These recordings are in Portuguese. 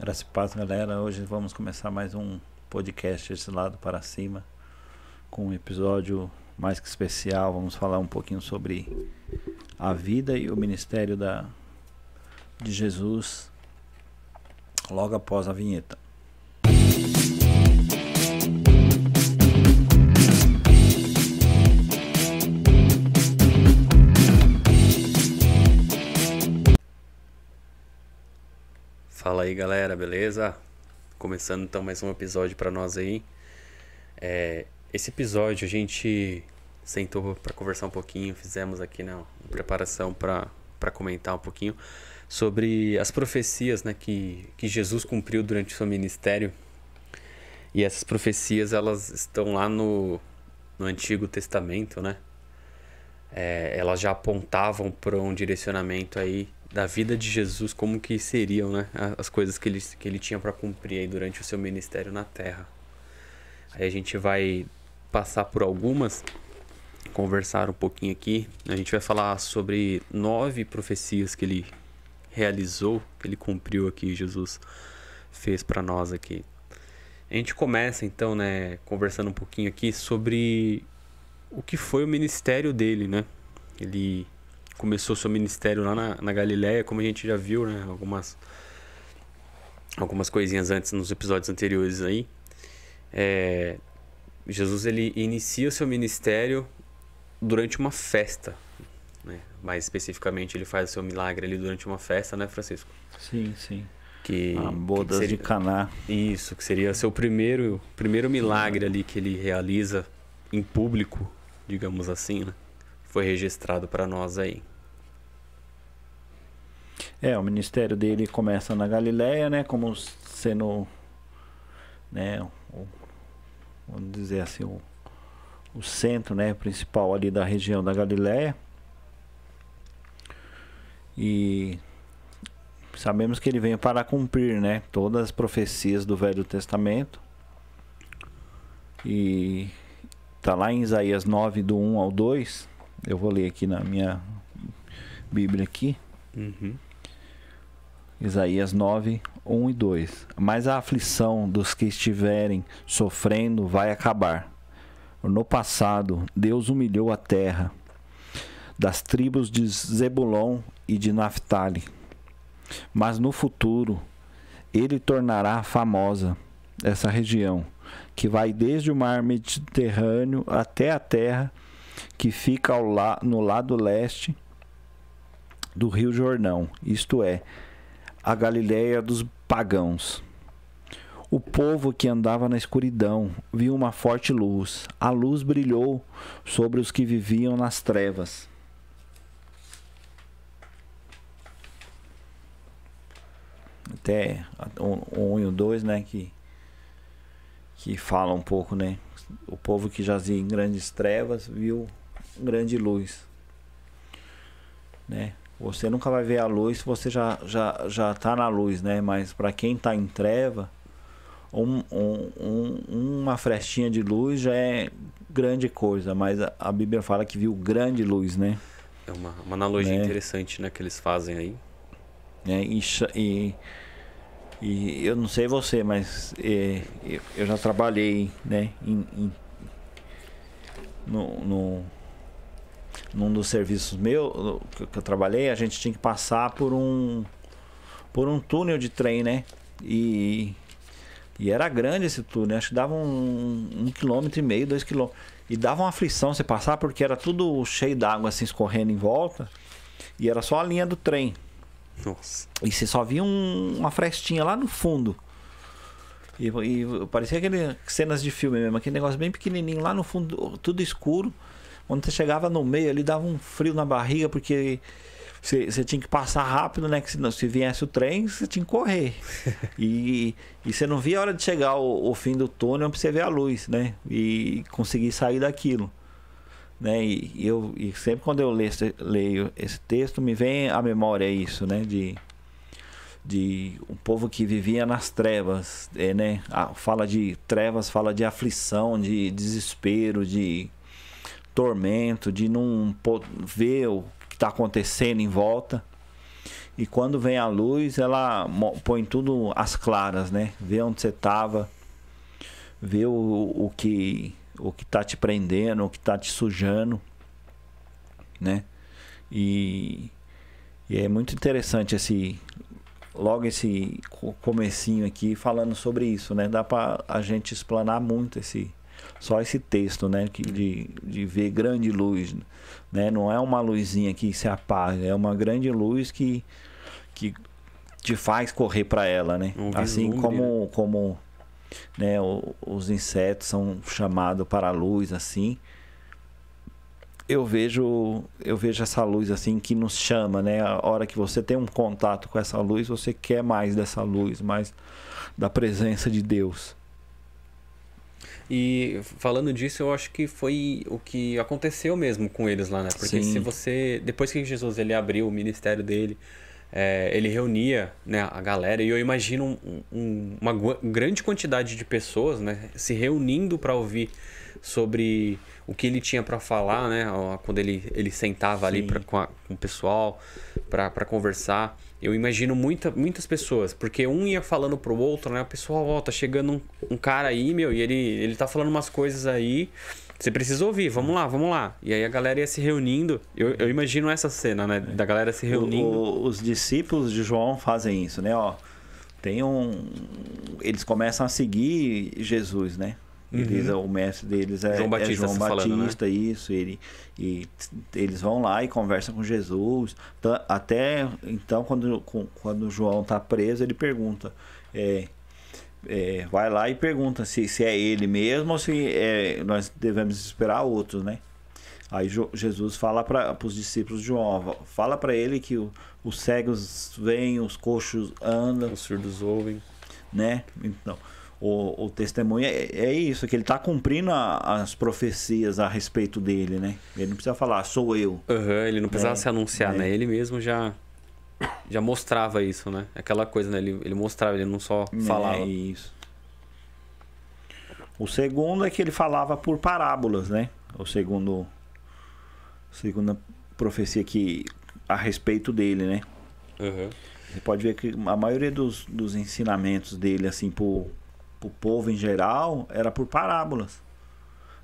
Graças e paz, galera. Hoje vamos começar mais um podcast esse lado para cima, com um episódio mais que especial. Vamos falar um pouquinho sobre a vida e o ministério da, de Jesus logo após a vinheta. Fala aí galera, beleza? Começando então mais um episódio para nós aí. É, esse episódio a gente sentou para conversar um pouquinho, fizemos aqui na preparação para comentar um pouquinho sobre as profecias né, que, que Jesus cumpriu durante o seu ministério. E essas profecias elas estão lá no, no Antigo Testamento, né? É, elas já apontavam para um direcionamento aí da vida de Jesus, como que seriam, né, as coisas que ele, que ele tinha para cumprir aí durante o seu ministério na Terra. Aí a gente vai passar por algumas, conversar um pouquinho aqui. A gente vai falar sobre nove profecias que ele realizou, que ele cumpriu aqui, Jesus fez para nós aqui. A gente começa então, né, conversando um pouquinho aqui sobre o que foi o ministério dele, né? Ele começou seu ministério lá na, na Galiléia, como a gente já viu, né? Algumas, algumas coisinhas antes nos episódios anteriores aí. É, Jesus ele inicia o seu ministério durante uma festa, né? Mais especificamente, ele faz o seu milagre ali durante uma festa, né, Francisco? Sim, sim. Que, a bodas que seria, de Caná. Isso, que seria seu primeiro, primeiro milagre ali que ele realiza em público, digamos assim, né? Foi registrado para nós aí. É, o ministério dele começa na Galileia, né, como sendo, né, o, vamos dizer assim, o, o centro, né, principal ali da região da Galileia. E sabemos que ele veio para cumprir, né, todas as profecias do Velho Testamento. E tá lá em Isaías 9 do 1 ao 2. Eu vou ler aqui na minha Bíblia aqui. Uhum. Isaías 9, 1 e 2. Mas a aflição dos que estiverem sofrendo vai acabar. No passado, Deus humilhou a terra das tribos de Zebulon e de Naphtali. Mas no futuro, ele tornará famosa essa região, que vai desde o mar Mediterrâneo até a terra que fica la no lado leste do Rio Jordão, isto é, a Galiléia dos pagãos. O povo que andava na escuridão viu uma forte luz. A luz brilhou sobre os que viviam nas trevas. Até o 1 e o 2, né, que, que fala um pouco, né? O povo que jazia em grandes trevas viu grande luz. Né? Você nunca vai ver a luz se você já, já, já tá na luz, né? Mas para quem está em treva, um, um, um, uma frestinha de luz já é grande coisa. Mas a, a Bíblia fala que viu grande luz, né? É uma, uma analogia né? interessante, né? Que eles fazem aí. É, e, e, e eu não sei você, mas é, eu já trabalhei, né? Em, em, no, no num dos serviços meu que eu trabalhei, a gente tinha que passar por um por um túnel de trem, né? E, e era grande esse túnel, acho que dava um, um quilômetro e meio, dois quilômetros. E dava uma aflição você passar porque era tudo cheio d'água assim escorrendo em volta. E era só a linha do trem. Nossa. E você só via um, uma frestinha lá no fundo. E, e parecia aquele cenas de filme mesmo, aquele negócio bem pequenininho lá no fundo, tudo escuro. Quando você chegava no meio ali, dava um frio na barriga, porque você, você tinha que passar rápido, né? Que se, se viesse o trem, você tinha que correr. e, e você não via a hora de chegar o, o fim do túnel pra você ver a luz, né? E conseguir sair daquilo. Né? E, eu, e sempre quando eu leio, leio esse texto, me vem à memória isso, né? De, de um povo que vivia nas trevas, é, né? fala de trevas, fala de aflição, de desespero, de tormento, de não ver o que está acontecendo em volta. E quando vem a luz, ela põe tudo às claras, né? Vê onde você estava, vê o, o que o que tá te prendendo, o que tá te sujando, né? E, e é muito interessante esse logo esse co- comecinho aqui falando sobre isso, né? Dá para a gente explanar muito esse só esse texto, né? De, de ver grande luz, né? Não é uma luzinha que se apaga, é uma grande luz que que te faz correr para ela, né? Um assim como como né, o- os insetos são chamados para a luz assim. Eu vejo eu vejo essa luz assim que nos chama, né? A hora que você tem um contato com essa luz, você quer mais dessa luz, mais da presença de Deus. E falando disso, eu acho que foi o que aconteceu mesmo com eles lá, né? Porque Sim. se você. Depois que Jesus ele abriu o ministério dele, é, ele reunia né, a galera, e eu imagino um- um- uma grande quantidade de pessoas né, se reunindo para ouvir sobre o que ele tinha para falar, né? Quando ele, ele sentava ali Sim. pra, com, a- com o pessoal para conversar. Eu imagino muita, muitas pessoas, porque um ia falando pro outro, né? O pessoal, ó, tá chegando um, um cara aí, meu, e ele, ele tá falando umas coisas aí. Você precisa ouvir, vamos lá, vamos lá. E aí a galera ia se reunindo. Eu, eu imagino essa cena, né? Da galera se reunindo. O- os discípulos de João fazem isso, né? Ó, tem um, eles começam a seguir Jesus, né? Eles, O mestre deles é Uhum. João é Batista, João você tá falando, né? Batista, isso. Ele, e eles vão lá e conversam com Jesus. Até então, quando, quando João está preso, ele pergunta. é, é, vai lá e pergunta se, se é ele mesmo ou se é, nós devemos esperar outros, né? Aí Jesus fala para os discípulos de João, fala para ele que o- os cegos vêm, os coxos andam, Os surdos ouvem. né? Então, o, o testemunho é, é isso, que ele está cumprindo a- as profecias a respeito dele, né? Ele não precisa falar, sou eu. Aham, ele não precisava É, se anunciar, é. né? Ele mesmo já já mostrava isso, né? Aquela coisa, né? Ele, ele mostrava, ele não só falava. É isso. O segundo é que ele falava por parábolas, né? O segundo segunda profecia que a respeito dele, né? Aham. Você pode ver que a maioria dos, dos ensinamentos dele, assim, pro povo em geral, era por parábolas.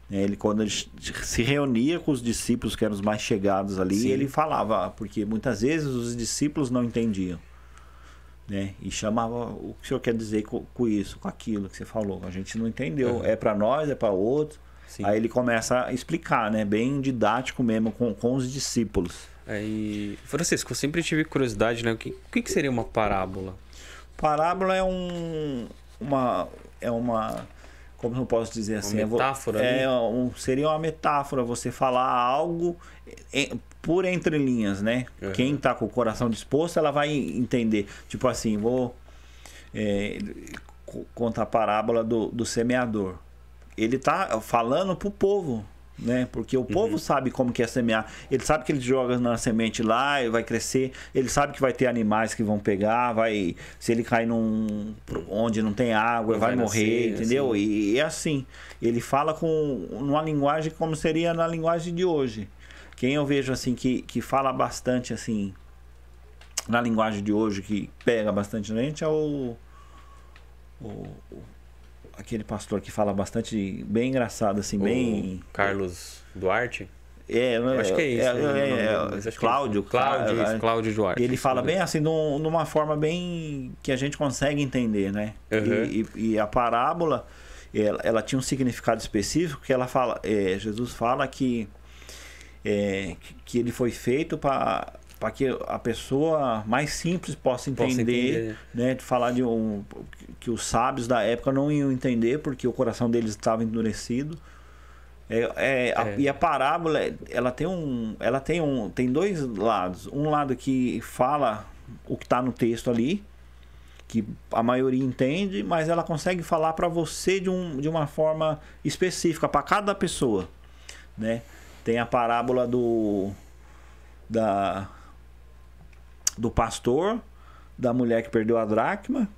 Né, Ele, quando ele se reunia com os discípulos, que eram os mais chegados ali, Sim. ele falava, porque muitas vezes os discípulos não entendiam. Né? E chamava o que o senhor quer dizer com, com isso, com aquilo que você falou. A gente não entendeu. Uhum. É para nós, é para outro. Sim. Aí ele começa a explicar, né? Bem didático mesmo com, com os discípulos. Aí, Francisco, eu sempre tive curiosidade, né? O que, o que seria uma parábola? Parábola é um uma é uma como eu posso dizer assim é vo- metáfora é, ali? um, seria uma metáfora você falar algo em- por entre linhas né Uhum. quem tá com o coração disposto ela vai entender tipo assim vou é, co- contar a parábola do, do semeador ele tá falando pro povo né? Porque o Uhum. povo sabe como que é semear. Ele sabe que ele joga na semente lá e vai crescer. Ele sabe que vai ter animais que vão pegar, vai se ele cair num onde não tem água, vai, vai morrer, nascer, entendeu? assim. E, é assim. Ele fala com uma linguagem como seria na linguagem de hoje. Quem eu vejo assim que, que fala bastante assim na linguagem de hoje que pega bastante gente é o, o- o- aquele pastor que fala bastante bem engraçado assim, bem O Carlos Duarte? é, Eu acho que é isso. é, né, é, é, Cláudio, é isso. Cláudio, Clá- isso, Cláudio Duarte. ele fala bem assim, num- numa forma bem que a gente consegue entender, né? Uhum. E, e- e a parábola, ela, ela tinha um significado específico que ela fala, é, Jesus fala que é, que- que ele foi feito para para que a pessoa mais simples possa entender, Possa entender. né? Falar de um que os sábios da época não iam entender porque o coração deles estava endurecido. É, é, a- É. e a parábola, ela tem um, ela tem um, tem dois lados. Um lado que fala o que está no texto ali, que a maioria entende, mas ela consegue falar para você de, um, de uma forma específica para cada pessoa, né? Tem a parábola do da do pastor, da mulher que perdeu a dracma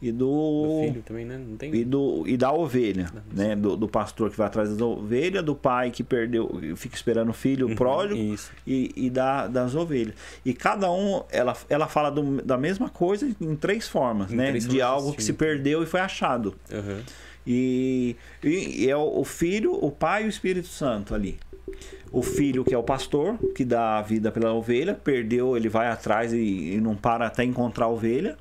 e Do do, filho também, né? Não tem. e do e da ovelha, né? Do, do pastor que vai atrás das ovelhas, do pai que perdeu, fica esperando o filho Uhum, pródigo e, e da, das ovelhas. E cada um, ela, ela fala do- da mesma coisa em três formas, Em né? três de formas algo que se perdeu e foi achado. Aham. E, e- e é o, o filho, o pai e o Espírito Santo ali. O filho que é o pastor, que dá a vida pela ovelha, perdeu, ele vai atrás e, e não para até encontrar a ovelha.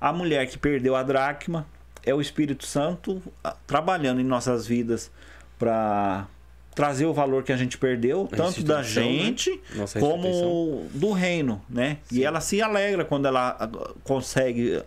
A mulher que perdeu a dracma é o Espírito Santo trabalhando em nossas vidas para trazer o valor que a gente perdeu, A tanto da né? gente restituição. como do reino, né? E ela se alegra quando ela ah, consegue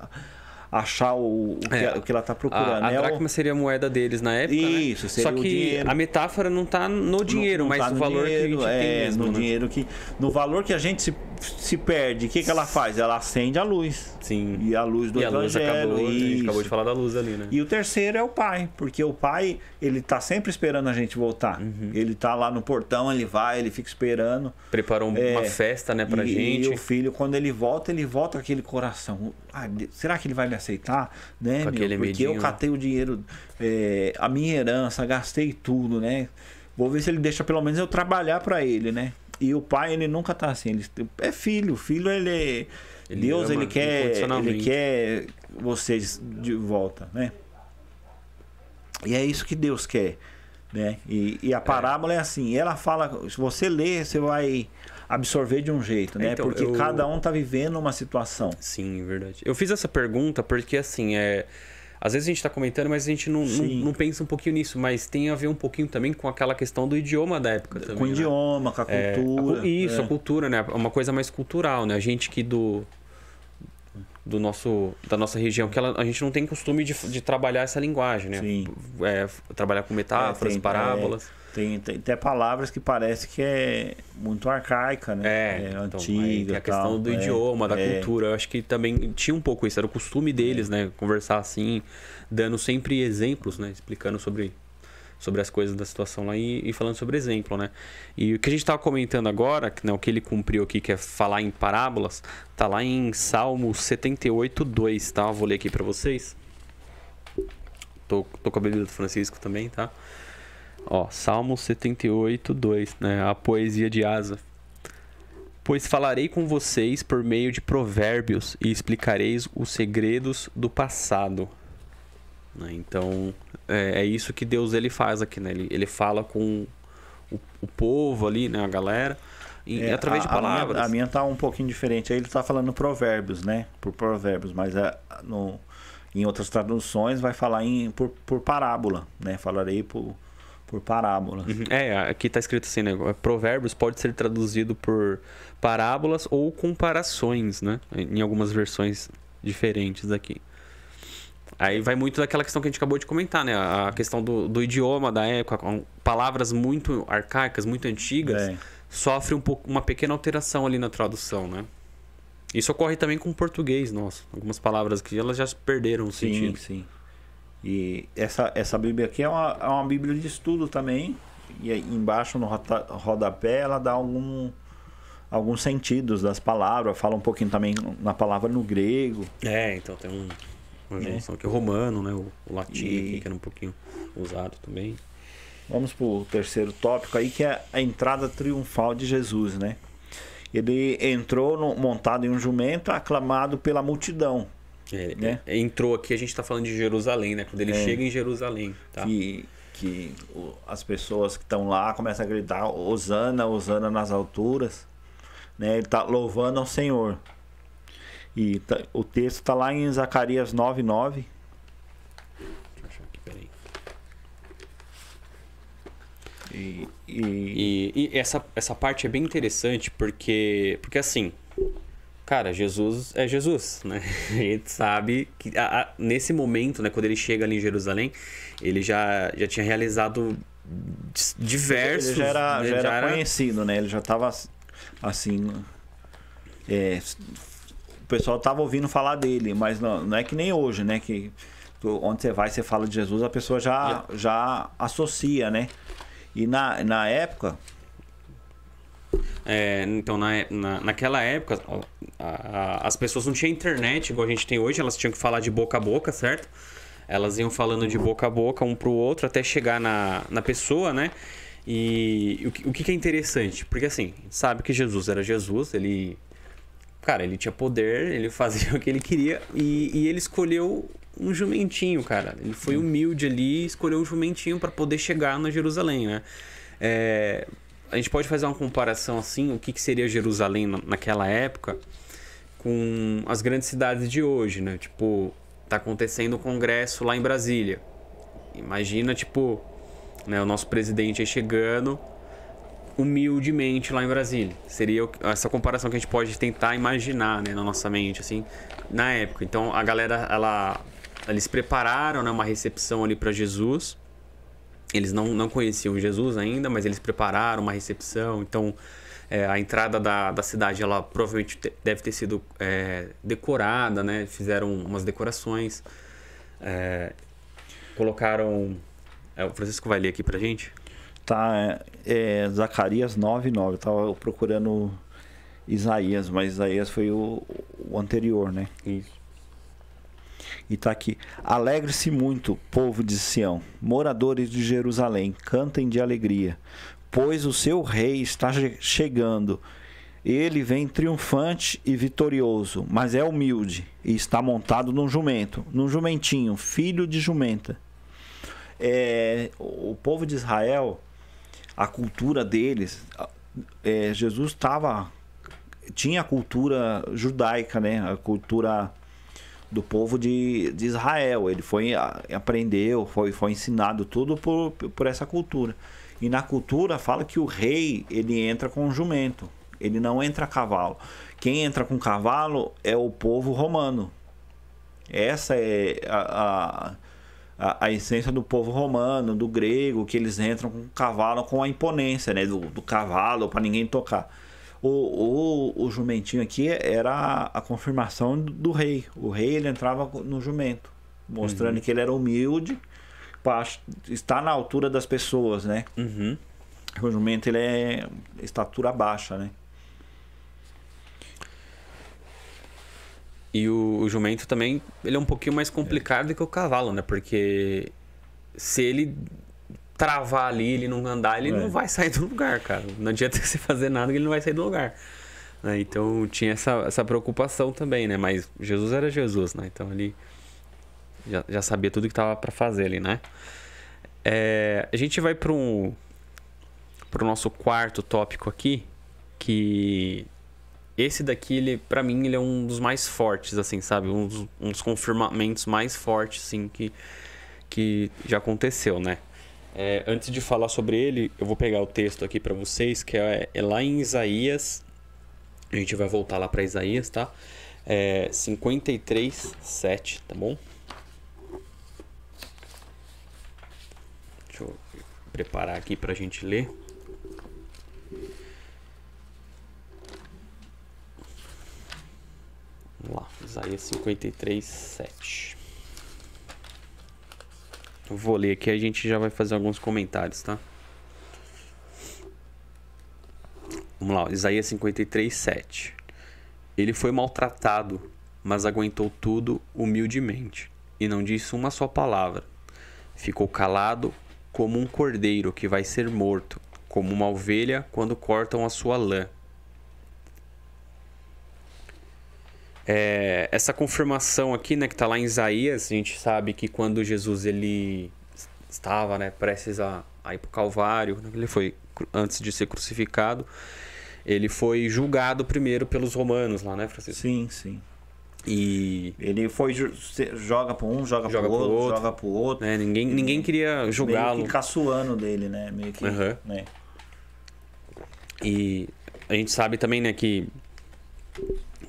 achar o, o que, É, o que ela está procurando. A, a É dracma seria a moeda deles na época, né? Isso, seria Só que dinheiro. a metáfora não tá no dinheiro, não mas tá no no valor dinheiro, que a gente é, tem mesmo, no né? dinheiro que no valor que a gente se, se perde, o que, que ela faz? Ela acende a luz. Sim. E a luz do E a luz evangelho. acabou, a gente acabou de falar da luz ali, né? E o terceiro é o pai, porque o pai, ele tá sempre esperando a gente voltar. Uhum. Ele tá lá no portão, ele vai, ele fica esperando. Preparou É, uma festa, né, pra e, gente. E o filho, quando ele volta, ele volta com aquele coração. Ah, será que ele vai me aceitar? Né, meu? Porque medinho, eu né? catei o dinheiro, é, a minha herança, gastei tudo, né? Vou ver se ele deixa pelo menos eu trabalhar para ele, né? E o pai, ele nunca tá assim. Ele é filho. Filho, ele. é- Ele Deus, ele quer. Ele quer vocês de volta, né? E é isso que Deus quer, né? E, e a parábola é. assim, ela fala, se você ler, você vai absorver de um jeito, né? Então, porque eu- cada um tá vivendo uma situação. Sim, verdade. Eu fiz essa pergunta porque, assim, é... Às vezes a gente tá comentando, mas a gente não, não, não pensa um pouquinho nisso. Mas tem a ver um pouquinho também com aquela questão do idioma da época também, com o né? idioma, com a É, cultura. isso, é. a cultura, né? Uma coisa mais cultural, né? A gente que do do nosso da nossa região que ela, a gente não tem costume de, de trabalhar essa linguagem, né? Sim. É, trabalhar com metáforas, É, tem- parábolas. Tem, tem até palavras que parece que é muito arcaica, né? É, então, aí antiga. tem a questão tal, do é, idioma, da é. cultura. Eu acho que também tinha um pouco isso, era o costume deles, É. né? Conversar assim, dando sempre exemplos, né? Explicando sobre, sobre as coisas da situação lá e, e falando sobre exemplo, né? E o que a gente estava comentando agora, né, o que ele cumpriu aqui, que é falar em parábolas, tá lá em Salmo 78, 2, tá? Eu vou ler aqui para vocês. Tô, tô com a Bíblia do Francisco também, tá? Ó, Salmo 78, 2, né? A poesia de Asa. Pois falarei com vocês por meio de provérbios e explicareis os segredos do passado. Né? Então, é, é isso que Deus ele faz aqui, né? Ele, ele fala com o, o povo ali, né? A galera, e, É, através a- de a minha- palavras. A minha, tá um pouquinho diferente. Aí ele tá falando provérbios, né? Por provérbios, mas é, no, em outras traduções vai falar em, por, por parábola, né? Falarei por, por parábola. Uhum. É, aqui tá escrito assim, né? Provérbios pode ser traduzido por parábolas ou comparações, né? Em algumas versões diferentes aqui. Aí vai muito daquela questão que a gente acabou de comentar, né? A questão do, do idioma da época, com palavras muito arcaicas, muito antigas, É. sofre um pouco, uma pequena alteração ali na tradução, né? Isso ocorre também com o português nosso. Algumas palavras que elas já perderam o Sim, sentido. sim. E essa, essa Bíblia aqui é uma, é uma Bíblia de estudo também. E aí embaixo no rodapé ela dá algum, alguns sentidos das palavras. Fala um pouquinho também na palavra no grego. É, então tem um, uma É. junção aqui. O romano, né? O, o latim E- aqui, que era um pouquinho usado também. Vamos pro terceiro tópico aí, que é a entrada triunfal de Jesus, né? Ele entrou no- montado em um jumento, aclamado pela multidão. É, Né? é, entrou aqui, a gente tá falando de Jerusalém, né? Quando ele É. chega em Jerusalém, tá? Que, que o- as pessoas que estão lá começam a gritar Osana, Osana nas alturas. Né? Ele tá louvando ao Senhor. E tá- o texto está lá em Zacarias 9,9. Deixa eu achar aqui, peraí. E, e, E, e essa, essa parte é bem interessante porque, porque assim, cara, Jesus é Jesus, né? A gente sabe que a- a- nesse momento, né, quando ele chega ali em Jerusalém, ele já, já tinha realizado diversos. ele já era, né, já era conhecido, né? Ele já estava assim. é, o pessoal tava ouvindo falar dele, mas não, não é que nem hoje, né? Que onde você vai, você fala de Jesus, a pessoa já, já associa, né? E na, na época, É, então, na, na, naquela época, a, a, as pessoas não tinham internet igual a gente tem hoje, elas tinham que falar de boca a boca, certo? Elas iam falando de boca a boca, um pro outro, até chegar na, na pessoa, né? E o que, o que é interessante? Porque assim, sabe que Jesus era Jesus, ele. Cara, ele tinha poder, ele fazia o que ele queria e, e ele escolheu um jumentinho, cara. Ele foi humilde ali, escolheu um jumentinho para poder chegar na Jerusalém, né? É, a gente pode fazer uma comparação assim, o que, que seria Jerusalém naquela época com as grandes cidades de hoje, né? Tipo, tá acontecendo o um congresso lá em Brasília. Imagina, tipo, né, o nosso presidente aí chegando humildemente lá em Brasília. Seria essa comparação que a gente pode tentar imaginar, né, na nossa mente, assim, na época. Então, a galera, ela, eles prepararam, né, uma recepção ali para Jesus eles não, não conheciam Jesus ainda, mas eles prepararam uma recepção. Então, é, a entrada da, da cidade, ela provavelmente te, deve ter sido é, decorada, né? Fizeram umas decorações. É, colocaram... É, o Francisco vai ler aqui pra gente? Tá, é, é Zacarias 9, 9. Eu tava procurando Isaías, mas Isaías foi o, o anterior, né? Isso. E está aqui. Alegre-se muito, povo de Sião, moradores de Jerusalém, cantem de alegria, pois o seu rei está chegando. Ele vem triunfante e vitorioso, mas é humilde e está montado num jumento, num jumentinho, filho de jumenta. É, o povo de Israel, a cultura deles, é, Jesus estava tinha a cultura judaica, né? A cultura do povo de, de Israel. Ele foi aprendeu, foi, foi ensinado tudo por, por essa cultura. E na cultura fala que o rei ele entra com um jumento, ele não entra a cavalo. Quem entra com cavalo é o povo romano. Essa é a, a, a, essência do povo romano, do grego, que eles entram com cavalo com a imponência né, do, do cavalo para ninguém tocar. O, o, o jumentinho aqui era a confirmação do rei. O rei ele entrava no jumento, mostrando uhum. que ele era humilde para estar na altura das pessoas, né? Uhum. O jumento ele é estatura baixa, né? E o, o, jumento também, ele é um pouquinho mais complicado é. que o cavalo, né? Porque se ele travar ali, ele não andar, ele é. não vai sair do lugar, cara. Não adianta você fazer nada que ele não vai sair do lugar. Né? Então tinha essa, essa preocupação também, né? Mas Jesus era Jesus, né? Então ele já, já sabia tudo que tava para fazer ali, né? É, a gente vai para um para o nosso quarto tópico aqui, que esse daqui, ele, para mim, ele é um dos mais fortes, assim, sabe? Um dos, um dos confirmamentos mais fortes, assim, que, que já aconteceu, né? É, antes de falar sobre ele, eu vou pegar o texto aqui para vocês, que é, é, lá em Isaías. A gente vai voltar lá para Isaías, tá? É 53, 7, tá bom? Deixa eu preparar aqui para a gente ler. Vamos lá, Isaías 53, 7. Vou ler aqui a gente já vai fazer alguns comentários, tá? Vamos lá, Isaías 53, 7. Ele foi maltratado, mas aguentou tudo humildemente, e não disse uma só palavra. Ficou calado como um cordeiro que vai ser morto, como uma ovelha quando cortam a sua lã. É, essa confirmação aqui, né, que está lá em Isaías, a gente sabe que quando Jesus ele estava, né, prestes a, a ir para o Calvário, né, ele foi antes de ser crucificado, ele foi julgado primeiro pelos romanos lá, né, Francisco? Sim, sim. E ele foi joga para um, joga, joga para o outro, outro, joga para outro. É, ninguém, ninguém queria julgá-lo. Meio que caçoando dele, né? Meio que, uhum. né? E a gente sabe também, né, que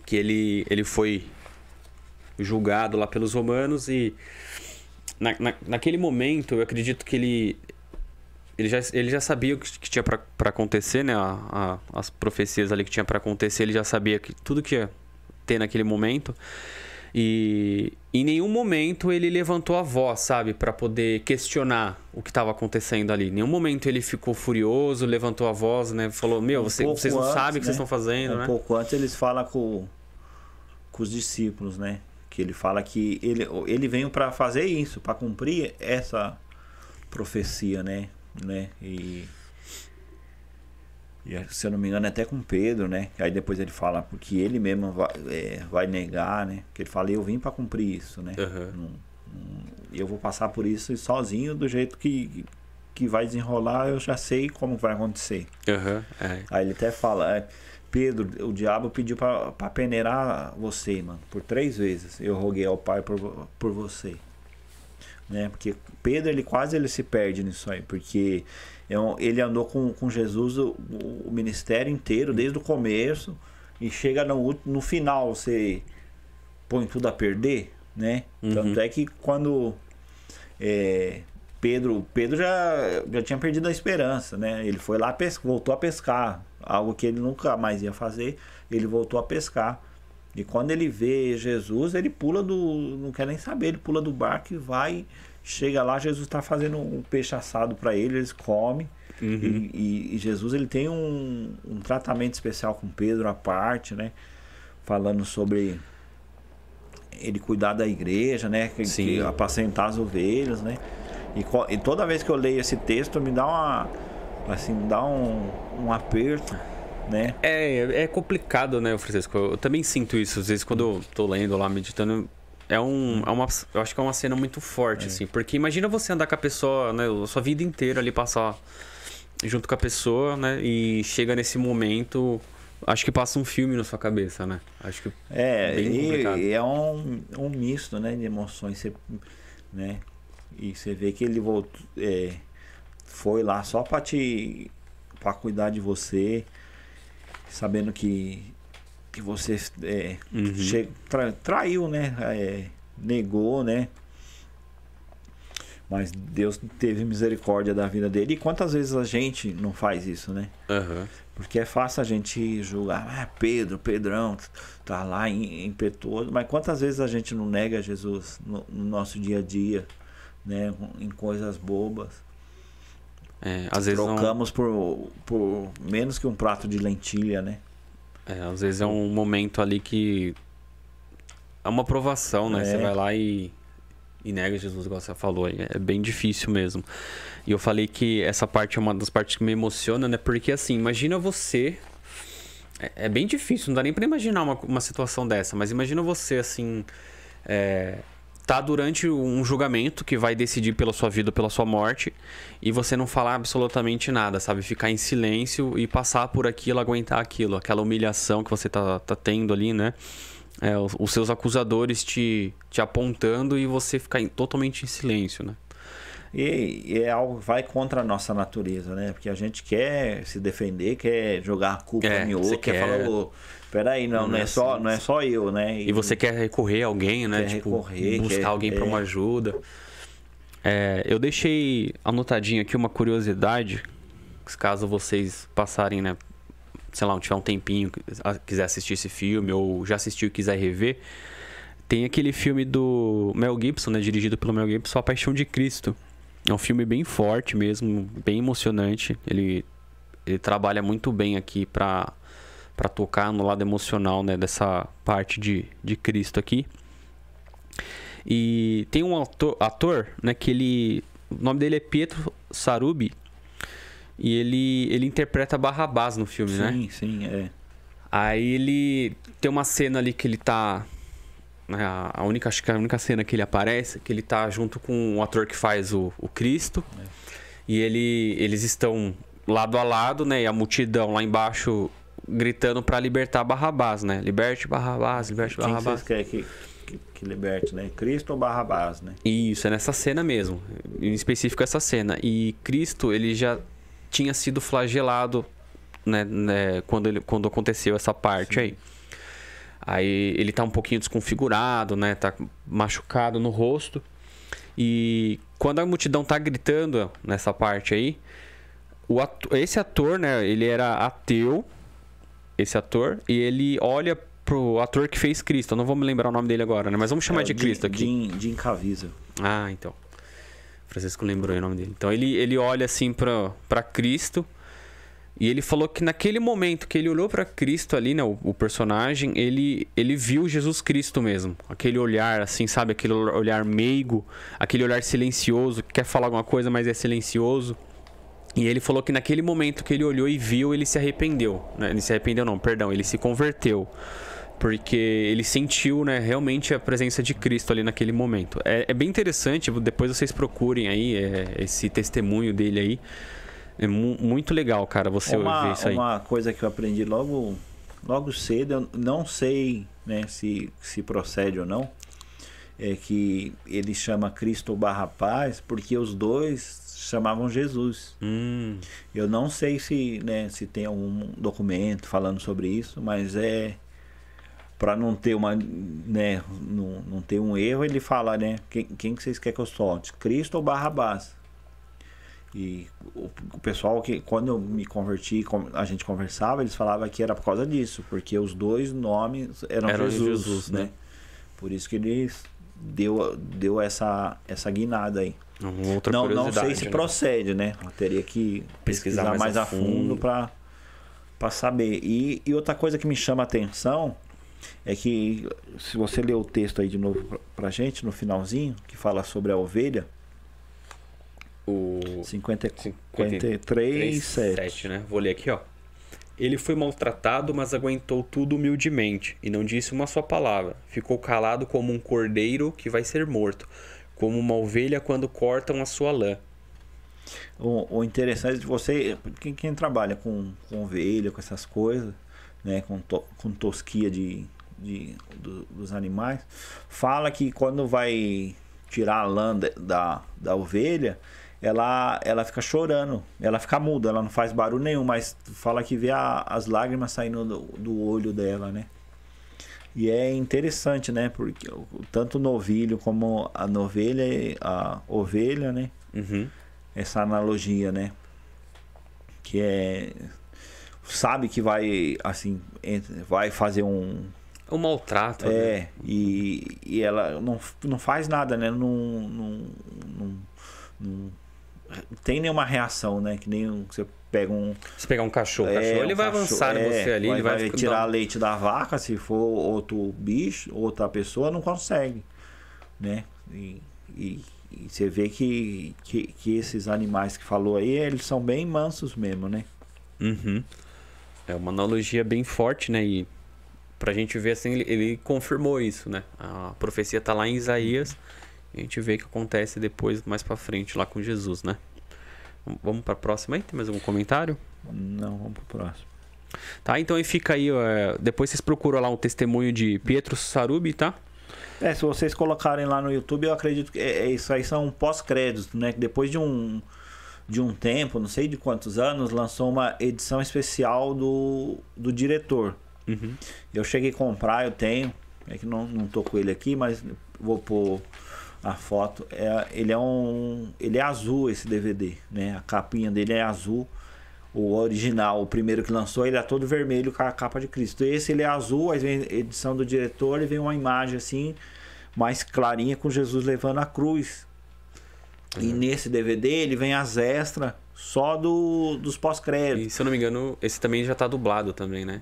que ele, ele foi julgado lá pelos romanos e na, na, naquele momento eu acredito que ele ele já, ele já sabia o que, que tinha para acontecer, né? A, a, as profecias ali que tinha para acontecer, ele já sabia que tudo que ia ter naquele momento. E em nenhum momento ele levantou a voz, sabe, para poder questionar o que estava acontecendo ali. Em nenhum momento ele ficou furioso, levantou a voz, né? Falou: Meu, Um você, vocês não antes, sabem o que né? vocês estão fazendo, um né? pouco antes eles falam com, com os discípulos, né? Que ele fala que ele, ele veio para fazer isso, para cumprir essa profecia, né? né? E, e se eu não me engano é até com Pedro, né? Aí depois ele fala porque ele mesmo vai, é, vai negar, né? Que ele fala eu vim para cumprir isso, né? Não- não- eu vou passar por isso sozinho do jeito que que vai desenrolar, eu já sei como vai acontecer. Aham, é. Aí ele até fala, é, Pedro, o diabo pediu pra, pra peneirar você, mano, por três vezes. Eu roguei ao Pai por, por você. Né? Porque Pedro, ele quase ele se perde nisso aí, porque é ele andou com, com Jesus o, o ministério inteiro, desde o começo, e chega no, no final, você põe tudo a perder, né? Uhum. Tanto é que quando é, Pedro, Pedro já, já tinha perdido a esperança, né? Ele foi lá, pes- voltou a pescar, algo que ele nunca mais ia fazer, ele voltou a pescar. E quando ele vê Jesus, ele pula do. Não quer nem saber, ele pula do barco e vai. Chega lá, Jesus está fazendo um peixe assado para ele, eles comem. Uhum. E, e- e Jesus ele tem um, um tratamento especial com Pedro à parte, né? Falando sobre ele cuidar da igreja, né? Que, Sim. que apacentar as ovelhas, né? E, e toda vez que eu leio esse texto me dá uma assim, me dá um, um aperto, né? É, é complicado, né, Francisco? Eu também sinto isso, às vezes, quando eu tô lendo lá, meditando. É, um, é uma, eu acho que é uma cena muito forte, assim. Porque imagina você andar com a pessoa, né, a sua vida inteira ali, passar junto com a pessoa, né? E chega nesse momento, acho que passa um filme na sua cabeça, né? Acho que É, Bem complicado. e, e é um, um misto, né, de emoções, você, né? E você vê que ele voltou, é, foi lá só para te, para cuidar de você, sabendo que que você é, Uhum. che- tra- traiu, né? É, negou, né? Mas Deus teve misericórdia da vida dele. E quantas vezes a gente não faz isso, né? Aham. Porque é fácil a gente julgar, ah, Pedro, Pedrão, tá lá im- impetuoso, mas quantas vezes a gente não nega Jesus no, no nosso dia a dia, né, em coisas bobas? É, às vezes não, Trocamos por, por menos que um prato de lentilha, né? É, às vezes é um momento ali que é uma provação, né? É. Você vai lá e, e nega Jesus, igual você falou. aí. É bem difícil mesmo. E eu falei que essa parte é uma das partes que me emociona, né? Porque assim, imagina você. É, é bem difícil, não dá nem pra imaginar uma, uma situação dessa, mas imagina você assim. É, tá durante um julgamento que vai decidir pela sua vida ou pela sua morte e você não falar absolutamente nada, sabe? Ficar em silêncio e passar por aquilo, aguentar aquilo, aquela humilhação que você tá, tá tendo ali, né? É, os, seus acusadores te, te apontando e você ficar em- totalmente em silêncio, né? E, e é algo que vai contra a nossa natureza, né? Porque a gente quer se defender, quer jogar a culpa É, em outro, quer, quer- falar, ô, peraí, não, Não não, é é só, não é só eu, né? E você quer recorrer a alguém, né? Tipo, recorrer, buscar quer- alguém para é. uma ajuda. É, eu deixei anotadinho aqui uma curiosidade, caso vocês passarem, né? Sei lá, tiver um tempinho, quiser assistir esse filme ou já assistiu e quiser rever, tem aquele filme do Mel Gibson, né? Dirigido pelo Mel Gibson, A Paixão de Cristo. É um filme bem forte mesmo, bem emocionante. Ele, ele trabalha muito bem aqui para para tocar no lado emocional, né, dessa parte de, de Cristo aqui. E tem um ator, ator, né, que ele, o nome dele é Pietro Sarubi, e ele ele interpreta Barrabás no filme, né? Sim, sim, é. Aí ele tem uma cena ali que ele tá a a única acho que a única cena que ele aparece, que ele tá junto com o ator que faz o, o Cristo. E ele eles estão lado a lado, né, e a multidão lá embaixo gritando pra libertar Barrabás, né? Liberte Barrabás, liberte Quem Barrabás. vocês querem que, que, que liberte, né? Cristo ou Barrabás, né? Isso, é nessa cena mesmo. Em específico essa cena. E Cristo, ele já tinha sido flagelado, né, né, quando, ele, quando aconteceu essa parte aí. Aí ele tá um pouquinho desconfigurado, né? Tá machucado no rosto. E quando a multidão tá gritando nessa parte aí, o esse ator, né, ele era ateu, esse ator, e ele olha pro ator que fez Cristo. Eu não vou me lembrar o nome dele agora, né? Mas vamos chamar É o de Cristo aqui. Jim, Jim Caviezel. Ah, então. Francisco lembrou aí o nome dele. Então ele, ele olha assim pra, pra Cristo. E ele falou que naquele momento que ele olhou pra Cristo ali, né, o, o personagem, ele, ele viu Jesus Cristo mesmo. Aquele olhar, assim, sabe? Aquele olhar meigo, aquele olhar silencioso, que quer falar alguma coisa, mas é silencioso. E ele falou que naquele momento que ele olhou e viu, ele se arrependeu. Né? Ele se arrependeu, não, perdão, ele se converteu. Porque ele sentiu, né, realmente a presença de Cristo ali naquele momento. É, é bem interessante, depois vocês procurem aí é, esse testemunho dele aí. É mu- muito legal, cara, você uma, ouvir isso aí. uma coisa que eu aprendi logo, logo cedo, eu não sei né, se, se procede ou não, é que ele chama Cristo barra paz porque os dois chamavam Jesus. Hum, Eu não sei se, né, se tem algum documento falando sobre isso, mas é para não ter uma, né, não, não ter um erro, ele fala, né, quem, quem que vocês querem que eu solte, Cristo ou Barrabás? E o, o pessoal que quando eu me converti, a gente conversava, eles falavam que era por causa disso, porque os dois nomes eram, Eram Jesus, Jesus, né? né? Por isso que ele deu deu essa essa guinada aí. uma outra Não, não sei se né? procede, né? Eu teria que pesquisar, Pesquisar mais, a fundo, para para para saber. E, e outra coisa que me chama a atenção é que se você ler o texto aí de novo pra gente no finalzinho, que fala sobre a ovelha, O 53, 7. 7, né? Vou ler aqui, ó. Ele foi maltratado, mas aguentou tudo humildemente e não disse uma só palavra. Ficou calado como um cordeiro que vai ser morto, como uma ovelha quando cortam a sua lã. O, o interessante de você, quem, quem trabalha com, com ovelha, com essas coisas, né, com, to, com tosquia de, de, do- dos animais, fala que quando vai tirar a lã da, da, da ovelha, ela, ela fica chorando, ela fica muda, ela não faz barulho nenhum, mas fala que vê a- as lágrimas saindo do, do olho dela, né? E é interessante, né? Porque tanto o novilho como a novelha, a ovelha, né? Uhum. essa analogia, né? Que é sabe que vai assim vai fazer um O maltrato, né? é e, e ela não, não faz nada, né? Não, não, não, não tem nenhuma reação, né? Que nem um- você pega um Se pegar um cachorro, o é, cachorro, ele um vai cachorro- avançar em é, você ali, vai, ele vai, vai tirar dar- leite da vaca, se for outro bicho, outra pessoa não consegue, né? E, e, e você vê que, que, que esses animais que falou aí, eles são bem mansos mesmo, né? Uhum. É uma analogia bem forte, né? E pra gente ver assim, ele, ele confirmou isso, né? A profecia tá lá em Isaías. E a gente vê que acontece depois, mais pra frente, lá com Jesus, né? Vamos- Vamos pra próxima aí? Tem mais algum comentário? Não, vamos pro próximo. Tá, então aí fica aí, ó, depois vocês procuram lá um testemunho de Pietro Sarubi, tá? É, se vocês colocarem lá no YouTube, eu acredito que é, é isso aí são pós-créditos, né? Que depois de um de um tempo, não sei de quantos anos, lançou uma edição especial do, do diretor. Uhum. Eu cheguei a comprar, eu tenho. É que não, não tô com ele aqui, mas vou pôr a foto. É, ele é um. Ele é azul esse DVD, né? A capinha dele é azul. O original, o primeiro que lançou, ele é todo vermelho com a capa de Cristo. Esse ele é azul, aí vem a edição do diretor e vem uma imagem assim, mais clarinha com Jesus levando a cruz. E Uhum. nesse DVD ele vem as extras só do, dos pós-créditos. E se eu não me engano, esse também já tá dublado também, né?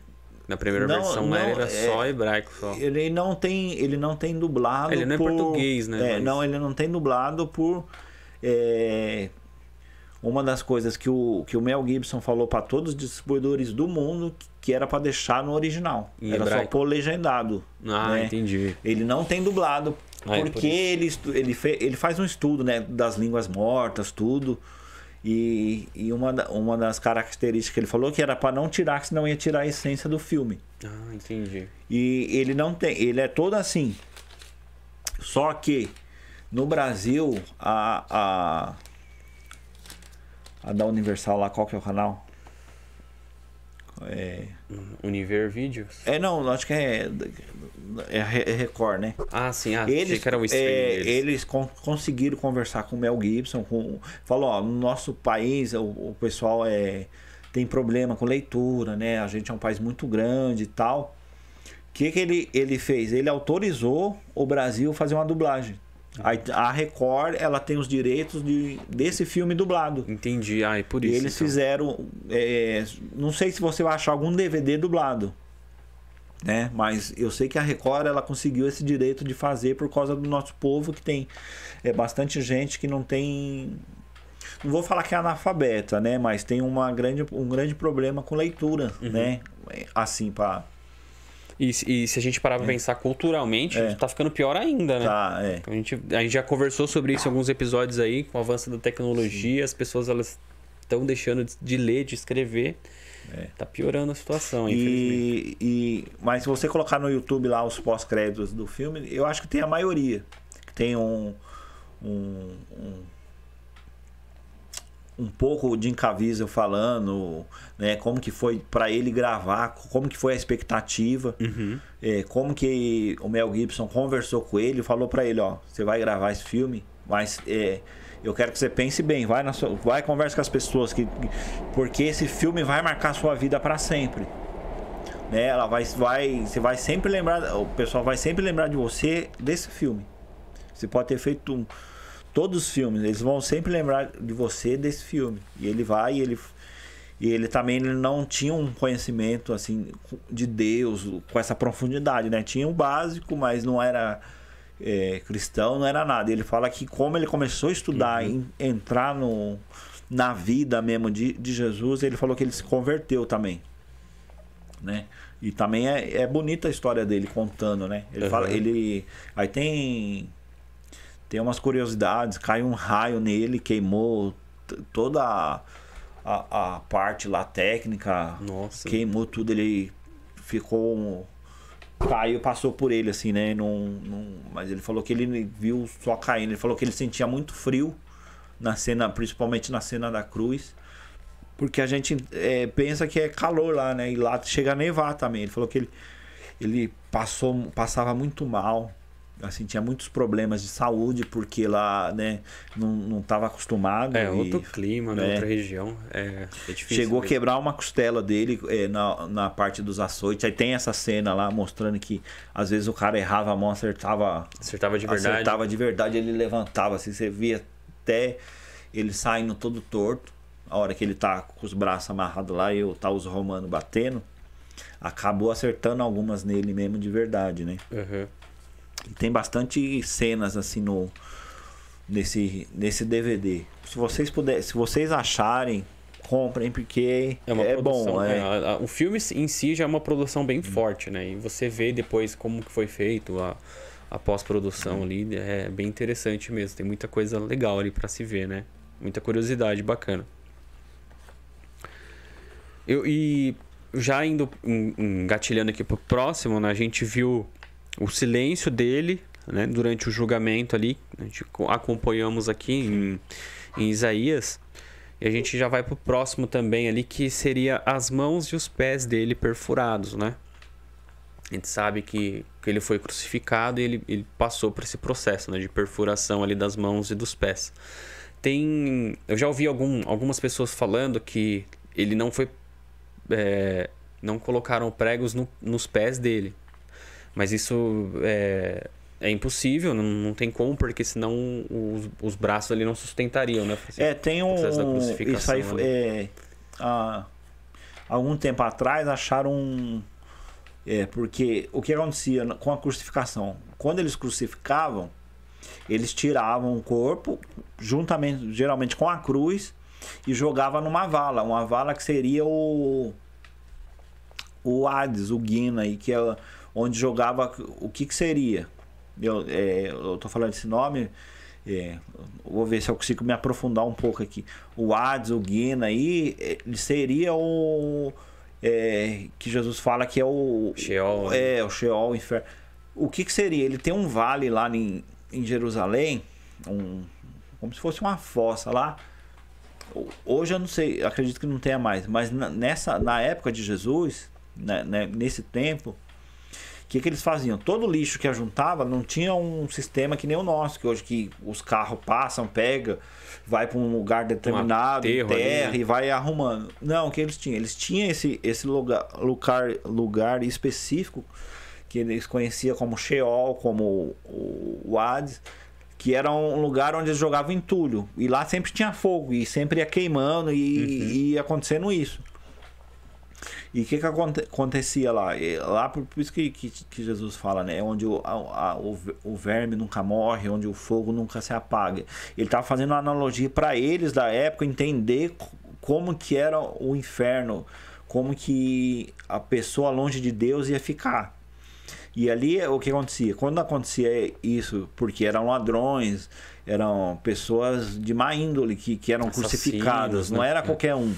Na primeira Não, versão não, era é- só hebraico só. Ele não tem, ele não tem dublado. Ele não é por- português, né, É, mas- não, ele não tem dublado por é, uma das coisas que o, que o Mel Gibson falou para todos os distribuidores do mundo que era para deixar no original. Em era só hebraico. pôr legendado. Ah, né? entendi. Ele não tem dublado Ah, é por porque ele, ele, ele faz um estudo né, das línguas mortas, tudo. E, e uma, uma das características que ele falou que era para não tirar, que senão ia tirar a essência do filme. Ah, entendi. E ele não tem, ele é todo assim. Só que no Brasil, a, a, a da Universal lá, qual que é o canal? É, Univer Vídeos? é não, acho que é, é é Record, né? Ah, sim. Ah, Eles, que era o stream é, eles con- conseguiram conversar com o Mel Gibson, com, falou, ó, no nosso país o, o pessoal é, tem problema com leitura, né? A gente é um país muito grande e tal. que, que ele, ele fez? Ele autorizou o Brasil fazer uma dublagem. A, a Record, ela tem os direitos de, desse filme dublado. Entendi. Ah, e por E isso. eles então. fizeram. é, não sei se você vai achar algum DVD dublado. Né? Mas eu sei que a Record ela conseguiu esse direito de fazer por causa do nosso povo, que tem é, bastante gente que não tem. Não vou falar que é analfabeta, né? Mas tem uma grande, um grande problema com leitura, Uhum. né? Assim, para E, se- e se a gente parar pra pensar culturalmente, É. tá ficando pior ainda, né? tá, é. A gente, a gente já conversou sobre isso em alguns episódios aí, com o avanço da tecnologia, as pessoas elas estão deixando de- de ler, de escrever. É. Tá piorando a situação, infelizmente. E, e, mas se você colocar no YouTube lá os pós-créditos do filme, eu acho que tem a maioria. Tem um. um, um um pouco de Incavizel falando, né, como que foi para ele gravar, como que foi a expectativa, Uhum. é, como que o Mel Gibson conversou com ele, falou para ele, ó, você vai gravar esse filme, mas é, eu quero que você pense bem, vai na sua, vai conversa com as pessoas que porque esse filme vai marcar a sua vida para sempre. Né? Ela vai, vai, você vai sempre lembrar, o pessoal vai sempre lembrar de você desse filme. Você pode ter feito um- todos os filmes, eles vão sempre lembrar de você desse filme. E ele vai e ele e ele também ele não tinha um conhecimento assim de Deus com essa profundidade, né? Tinha o básico, mas não era é, cristão, não era nada. Ele fala que como ele começou a estudar, em- entrar no, na vida mesmo de, de Jesus, ele falou que ele se converteu também, né? E também é, é bonita a história dele contando, né? Ele Uhum. fala, ele aí tem tem umas curiosidades, caiu um raio nele, queimou toda a, a, a parte lá técnica, Nossa. queimou tudo, ele ficou um- caiu, passou por ele assim, né? Não, não, mas ele falou que ele viu só caindo, ele falou que ele sentia muito frio na cena, principalmente na cena da cruz. Porque a gente é, pensa que é calor lá, né? E lá chega a nevar também. Ele falou que ele, ele passou, passava muito mal. Assim, tinha muitos problemas de saúde, porque lá, né, não, não tava acostumado. É, e outro clima, né? é. Outra região. É, é difícil. Chegou a mesmo. quebrar uma costela dele é, na, na parte dos açoites. Aí tem essa cena lá mostrando que às vezes o cara errava a mão, acertava Acertava de verdade. acertava de verdade, ele levantava assim, você via até ele saindo todo torto. A hora que ele tá com os braços amarrados lá e o- tá os romanos batendo, acabou acertando algumas nele mesmo de verdade, né? Uhum. Tem bastante cenas assim no nesse nesse DVD. Se vocês puderem, se vocês acharem, comprem porque É uma é produção. bom, é, é. o filme em si já é uma produção bem forte, né? E você vê depois como que foi feito a, a pós-produção ali. É bem interessante mesmo. Tem muita coisa legal ali pra se ver, né? Muita curiosidade bacana. Eu, e já indo en- engatilhando aqui pro próximo, né? A gente viu o silêncio dele, né? Durante o julgamento ali. A gente co- acompanhamos aqui em, em Isaías. E a gente já vai pro próximo também ali, que seria as mãos e os pés dele perfurados, né? A gente sabe que, que ele foi crucificado e ele, ele passou por esse processo né, de perfuração ali das mãos e dos pés. Tem. Eu já ouvi algum, algumas pessoas falando que ele não foi. é, não colocaram pregos no- nos pés dele. Mas isso é, é impossível, não, não tem como, porque senão os, os braços ali não sustentariam, né? É, tem um. Isso aí foi- é, há algum tempo atrás acharam um. É, porque o que acontecia com a crucificação? Quando eles crucificavam, eles tiravam o corpo, juntamente, geralmente com a cruz, e jogavam numa vala. Uma vala que seria o. O Hades, o Guina, aí, que é onde jogava. O que, que seria? Eu, é, tô falando esse nome. É, vou ver se eu consigo me aprofundar um pouco aqui. O Hades, o Guina aí, ele seria o. é, que Jesus fala que é o. Sheol, né? É, o Sheol, o inferno. O que, que seria? Ele tem um vale lá em, em Jerusalém, um, como se fosse uma fossa lá. Hoje eu não sei, acredito que não tenha mais, mas na- nessa, na época de Jesus, né, né, nesse tempo, o que, que eles faziam? Todo lixo que ajuntava não tinha um sistema que nem o nosso, que hoje que os carros passam, pega, vai para um lugar determinado, ali, terra né? e vai arrumando. Não, o que eles tinham? Eles tinham esse, esse lugar, lugar, lugar específico que eles conheciam como Sheol, como o, o Hades, que era um lugar onde eles jogavam entulho. E lá sempre tinha fogo, e sempre ia queimando, e, uhum. e ia acontecendo isso. E o que, que acontecia lá? Lá, por, isso que, que, que, Jesus fala, né? Onde o, a, o, o verme nunca morre, onde o fogo nunca se apaga. Ele estava fazendo uma analogia para eles da época entender como que era o inferno, como que a pessoa longe de Deus ia ficar. E ali o que acontecia? Quando acontecia isso, porque eram ladrões, eram pessoas de má índole que, que eram Assassinos, crucificadas, né? não era qualquer um.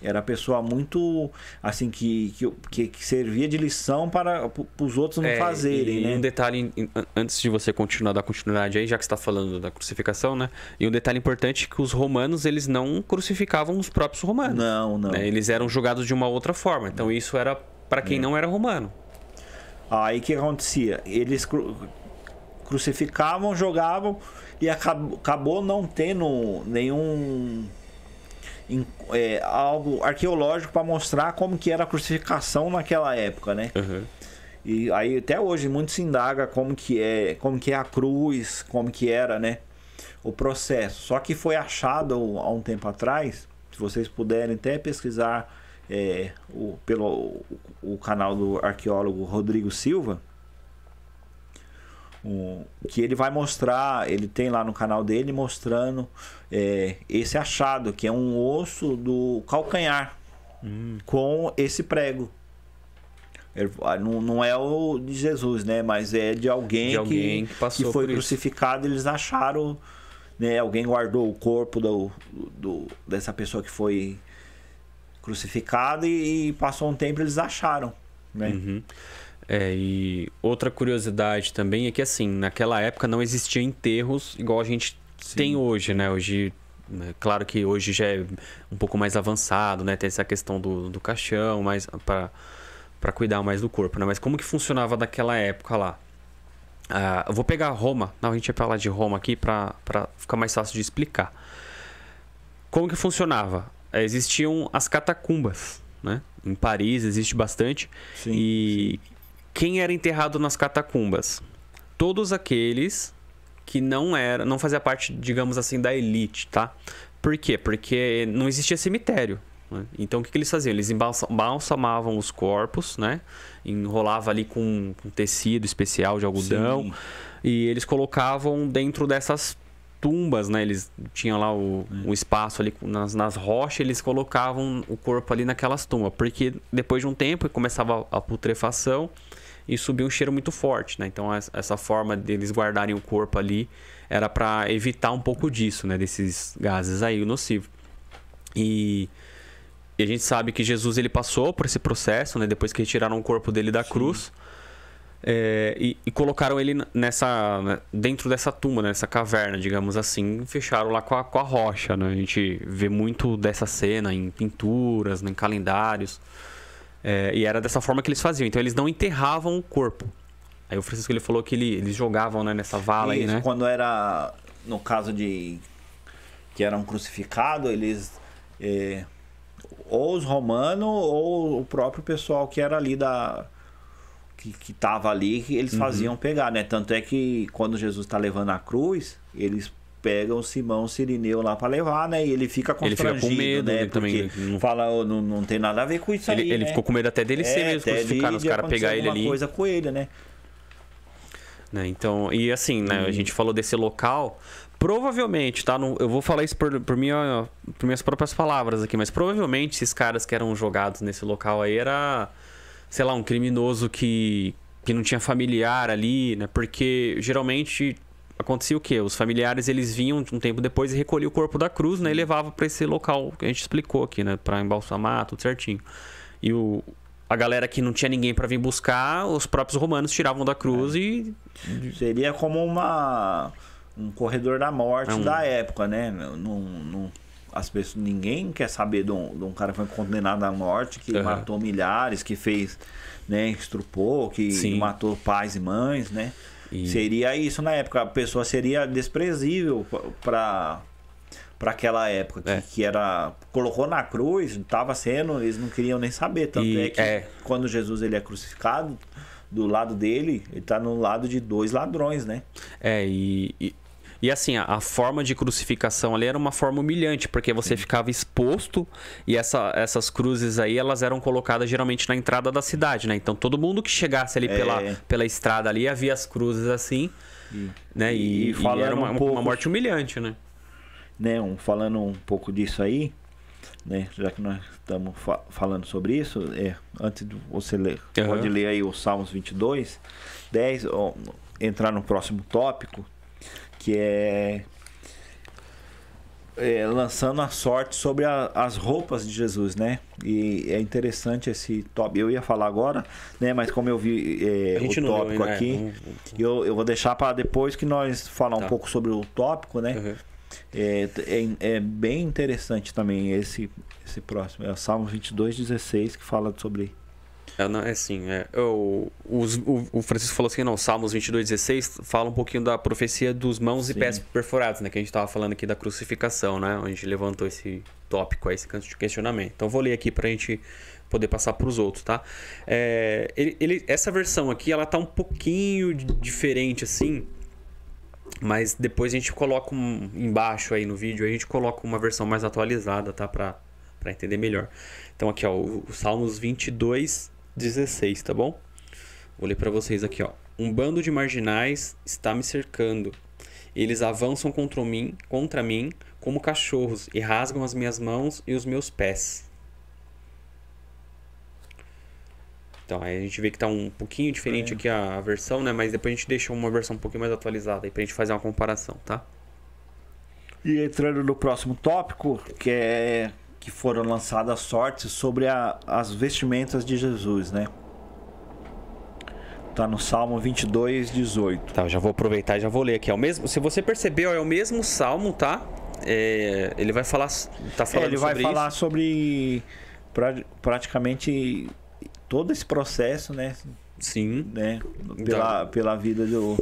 Era pessoa muito, assim, que, que, que servia de lição para, os outros não é, fazerem, e né? um detalhe, antes de você continuar da continuidade aí, já que você está falando da crucificação, né? E um detalhe importante é que os romanos, eles não crucificavam os próprios romanos. Não, não. Né? Eles eram julgados de uma outra forma. Então isso era para quem é. não era romano. Aí o que acontecia? Eles cru crucificavam, jogavam e acabou, acabou não tendo nenhum é, algo arqueológico para mostrar como que era a crucificação naquela época, né? Uhum. E aí até hoje muito se indaga como que é, como que é a cruz, como que era, né? O processo. Só que foi achado há um tempo atrás, se vocês puderem até pesquisar é, o, pelo o, o canal do arqueólogo Rodrigo Silva, um, que ele vai mostrar, ele tem lá no canal dele mostrando é, esse achado, que é um osso do calcanhar hum. com esse prego. Ele, ah, não, não é o de Jesus, né? Mas é de alguém, de alguém que, que, que foi crucificado. Eles acharam, né? Alguém guardou o corpo do, do dessa pessoa que foi crucificada e, e passou um tempo eles acharam, né? Uhum. É, e outra curiosidade também é que, assim, naquela época não existia enterros igual a gente Sim. tem hoje, né? Hoje, né? claro que hoje já é um pouco mais avançado, né? Tem essa questão do, do caixão, mais para cuidar mais do corpo, né? Mas como que funcionava naquela época lá? Ah, eu vou pegar Roma, não, a gente vai falar de Roma aqui para ficar mais fácil de explicar. Como que funcionava? É, existiam as catacumbas, né? Em Paris existe bastante. Sim, e sim quem era enterrado nas catacumbas? Todos aqueles que não era, não fazia parte, digamos assim, da elite, tá? Por quê? Porque não existia cemitério. Né? Então o que, que, eles faziam? Eles embalsamavam os corpos, né? Enrolava ali com um tecido especial de algodão Sim. e eles colocavam dentro dessas tumbas, né? Eles tinham lá o, o espaço ali nas, nas rochas, eles colocavam o corpo ali naquelas tumbas, porque depois de um tempo começava a, a putrefação e subia um cheiro muito forte, né? Então essa forma deles guardarem o corpo ali era para evitar um pouco disso, né? Desses gases aí nocivos. E, e, a gente sabe que Jesus ele passou por esse processo, né? Depois que retiraram o corpo dele da Sim. cruz. É, e, e, colocaram ele nessa né? dentro dessa tumba, nessa caverna, digamos assim, fecharam lá com a, com a rocha. Né? A gente vê muito dessa cena em pinturas, né? em calendários. É, e era dessa forma que eles faziam. Então eles não enterravam o corpo. Aí o Francisco ele falou que ele, eles jogavam né, nessa vala Isso, aí, né? Quando era no caso de que eram crucificados, eles é, ou os romanos ou o próprio pessoal que era ali da que, que tava ali, eles uhum. faziam pegar, né? Tanto é que quando Jesus está levando a cruz, eles pegam o Simão Sirineu lá para levar, né? E ele fica constrangido, ele fica com medo, né? Porque também fala, oh, não, não tem nada a ver com isso ele, aí, Ele né? ficou com medo até dele é, ser mesmo crucificado, os caras pegar ele ali. coisa com ele, né? né? Então, e assim, né? Hum. A gente falou desse local. Provavelmente, tá? No, eu vou falar isso por, por, minha, por minhas próprias palavras aqui, mas provavelmente esses caras que eram jogados nesse local aí era, sei lá, um criminoso que, que não tinha familiar ali, né? Porque geralmente acontecia o quê? Os familiares eles vinham um tempo depois e recolhiam o corpo da cruz, né? E levavam para esse local que a gente explicou aqui, né? Para embalsamar, tudo certinho. E o, a galera que não tinha ninguém para vir buscar, os próprios romanos tiravam da cruz é. e. Seria como uma um corredor da morte é um... da época, né? Não, não, as pessoas, ninguém quer saber de um, de um cara que foi condenado à morte, que uhum. matou milhares, que fez, né, estrupou, que Sim. matou pais e mães, né? E... Seria isso na época. A pessoa seria desprezível para para aquela época que, é. que, era colocou na cruz estava sendo eles não queriam nem saber tanto e, é que é. quando Jesus ele é crucificado do lado dele, ele tá no lado de dois ladrões, né? É, e, e, e assim, a, a, forma de crucificação ali era uma forma humilhante, porque você Sim. ficava exposto e essa, essas cruzes aí, elas eram colocadas geralmente na entrada da cidade, né? Então todo mundo que chegasse ali é... pela, pela estrada ali, havia as cruzes assim, e, né? E, e, e era uma, um pouco, uma morte humilhante, né? né? Um, falando um pouco disso aí, né? Já que nós estamos fa falando sobre isso, é, antes de você ler, uhum. pode ler aí o Salmos 22, 10, ó, entrar no próximo tópico, que é, é lançando a sorte sobre a, as roupas de Jesus, né? E é interessante esse tópico. Eu ia falar agora, né? Mas como eu vi é, o tópico leu, aqui, né? eu, eu vou deixar para depois que nós falar tá. um pouco sobre o tópico, né? Uhum. É, é, é, bem interessante também esse, esse próximo. É o Salmo 22, 16 que fala sobre. É, não, é assim, é, o, o, o Francisco falou assim, não, Salmos 22, 16 fala um pouquinho da profecia dos mãos Sim. e pés perfurados, né? Que a gente estava falando aqui da crucificação, né? Onde a gente levantou esse tópico, esse canto de questionamento. Então vou ler aqui para a gente poder passar para os outros, tá? É, ele, ele, essa versão aqui, ela tá um pouquinho diferente, assim, mas depois a gente coloca um, embaixo aí no vídeo, a gente coloca uma versão mais atualizada, tá? Pra, pra entender melhor. Então aqui, ó, o, o Salmos 22, 16, tá bom? Vou ler para vocês aqui, ó. Um bando de marginais está me cercando. Eles avançam contra mim, contra mim como cachorros e rasgam as minhas mãos e os meus pés. Então, aí a gente vê que tá um pouquinho diferente é. aqui a, versão, né? Mas depois a gente deixa uma versão um pouquinho mais atualizada aí pra gente fazer uma comparação, tá? E entrando no próximo tópico, que é que foram lançadas sortes sobre a, as vestimentas de Jesus, né? Tá no Salmo 22, 18. Tá, eu já vou aproveitar e já vou ler aqui. É o mesmo, se você percebeu, é o mesmo Salmo, tá? É, ele vai falar, tá falando é, ele vai falar isso. sobre pra, praticamente todo esse processo, né? Sim. Né? Pela, pela vida do,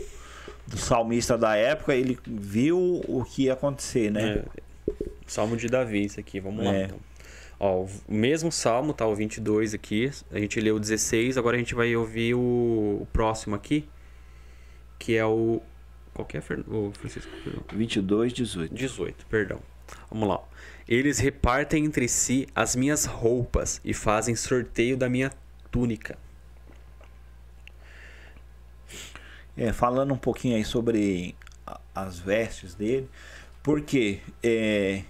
do salmista da época, ele viu o que ia acontecer, né? É. Salmo de Davi, isso aqui, vamos é. lá então. Ó, o mesmo salmo, tá? O 22 aqui. A gente leu o 16, agora a gente vai ouvir o, o próximo aqui, que é o. Qual que é, o Francisco? 22, 18. 18, perdão. Vamos lá. Eles repartem entre si as minhas roupas e fazem sorteio da minha túnica. É, falando um pouquinho aí sobre as vestes dele, porque é,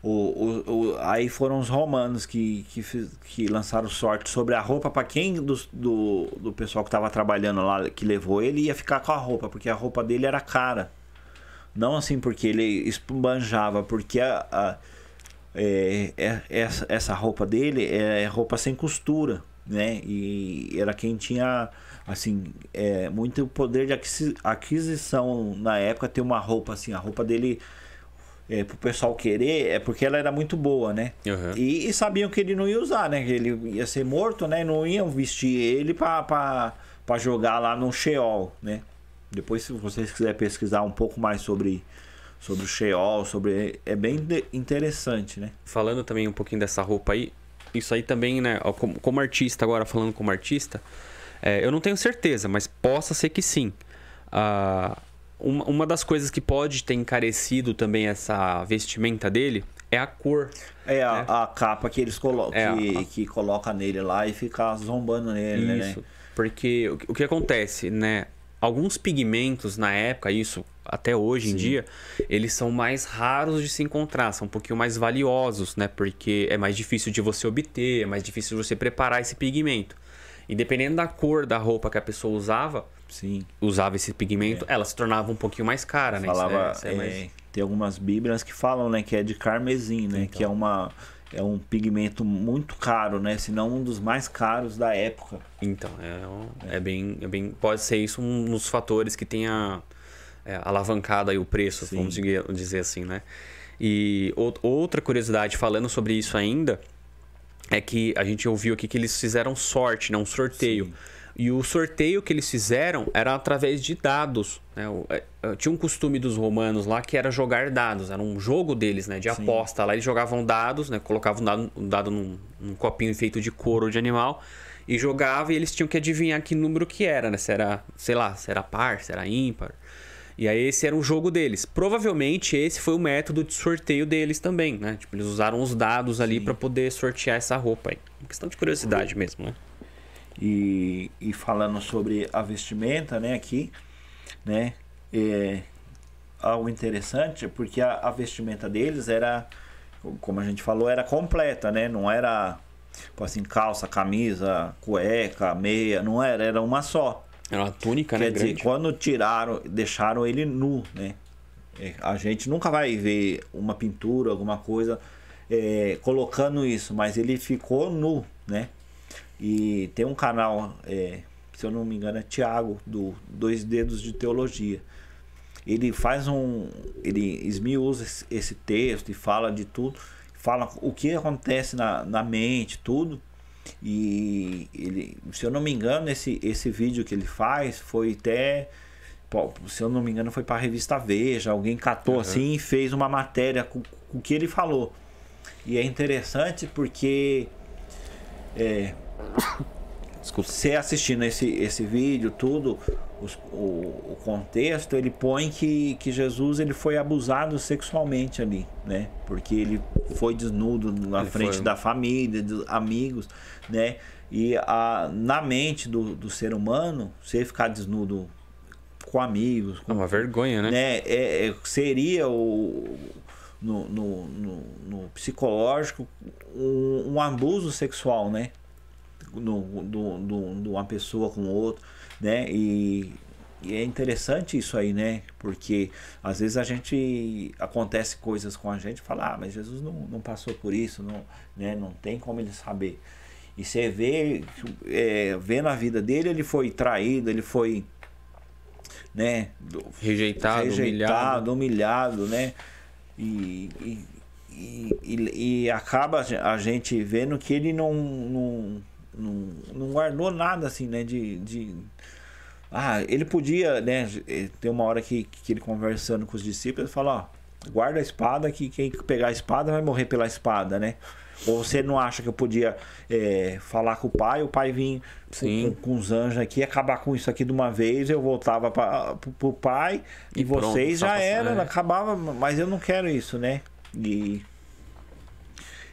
o, o, o, aí foram os romanos que, que, que lançaram sorte sobre a roupa para quem do, do, do, pessoal que estava trabalhando lá que levou ele ia ficar com a roupa, porque a roupa dele era cara. Não assim porque ele esbanjava, porque a, a é, é, essa, essa roupa dele é roupa sem costura né? E era quem tinha assim é, muito poder de aquisição. Na época ter uma roupa assim a roupa dele é, pro pessoal querer é porque ela era muito boa né? Uhum. e, e, sabiam que ele não ia usar né? Que ele ia ser morto né? Não iam vestir ele para jogar lá no Sheol né? Depois se vocês quiserem pesquisar um pouco mais sobre sobre o Sheol sobre é bem interessante né? Falando também um pouquinho dessa roupa aí isso aí também, né? Como, como artista, agora falando como artista, é, eu não tenho certeza, mas possa ser que sim. Ah, uma, uma das coisas que pode ter encarecido também essa vestimenta dele é a cor. É a, né? a capa que eles colocam, é que, a... que coloca nele lá e fica zombando nele, né? Isso. Né? Porque o, o que acontece, né? Alguns pigmentos na época, isso até hoje Sim. em dia, eles são mais raros de se encontrar, são um pouquinho mais valiosos, né? Porque é mais difícil de você obter, é mais difícil de você preparar esse pigmento. E dependendo da cor da roupa que a pessoa usava, Sim. usava esse pigmento, é. ela se tornava um pouquinho mais cara, né? Falava, é, é mais... Tem algumas bíblias que falam, né, que é de carmesim, né? Então. Que é uma é um pigmento muito caro, né? Se não um dos mais caros da época. Então, é, é, bem, é bem. Pode ser isso um dos fatores que tenha é, alavancado aí o preço, Sim. vamos dizer assim, né? E outra curiosidade falando sobre isso ainda é que a gente ouviu aqui que eles fizeram sorte, né? um sorteio. Sim. E o sorteio que eles fizeram era através de dados. Né? É, é, tinha um costume dos romanos lá que era jogar dados, era um jogo deles, né? De Sim. aposta. Lá eles jogavam dados, né? Colocavam um dado, um dado num, num copinho feito de couro de animal e jogava e eles tinham que adivinhar que número que era, né? Se era, sei lá, se era par, se era ímpar. E aí esse era um jogo deles. Provavelmente esse foi o método de sorteio deles também, né? Tipo, eles usaram os dados ali para poder sortear essa roupa aí. Uma questão de curiosidade mesmo, né? E, e falando sobre a vestimenta, né, aqui, né, é algo interessante, porque a, a vestimenta deles era, como a gente falou, era completa, né, não era, tipo assim, calça, camisa, cueca, meia, não era, era uma só. Era uma túnica, Quer né? dizer, grande. quando tiraram, deixaram ele nu, né? É, A gente nunca vai ver uma pintura, alguma coisa é, colocando isso, mas ele ficou nu, né? E tem um canal, é, se eu não me engano, é Tiago, do Dois Dedos de Teologia. Ele faz um. Ele esse- esse texto e fala de tudo, fala o que acontece na, na mente, tudo. E ele, se eu não me engano, esse, esse vídeo que ele faz foi até. Se eu não me engano, foi para a revista Veja. Alguém catou Uhum. assim e fez uma matéria com, com o que ele falou. E é interessante porque. É, Desculpa. você assistindo esse, esse vídeo, tudo, os- o, o contexto, ele põe que, que Jesus ele foi abusado sexualmente ali, né? Porque ele foi desnudo na Ele frente foi- da família, dos amigos, né? E a, na mente do, do ser humano, você ficar desnudo com amigos, É com uma vergonha, né? né, é, é- seria o no, no, no, no psicológico um, um abuso sexual, né? No, do, do, de uma pessoa com outra, né? E, e é interessante isso aí, né? Porque às vezes a gente acontece coisas com a gente fala, ah, mas Jesus não, não passou por isso, não, né? não tem como ele saber. E você vê, é, vê na vida dele, ele foi traído, ele foi né? do- Rejeitado, humilhado. rejeitado, humilhado, né? E, e, e, e- e acaba a gente vendo que ele não, não, não, não guardou nada assim, né? De, de... Ah, ele podia, né? Tem uma hora que, que ele conversando com os discípulos, ele fala, ó, guarda a espada que quem pegar a espada vai morrer pela espada, né? Ou você não acha que eu podia é, falar com o pai, o pai Sim. com, com os anjos aqui, acabar com isso aqui de uma vez, eu voltava para pro pai e, E pronto, vocês já era, é. acabava, mas eu não quero isso, né? E,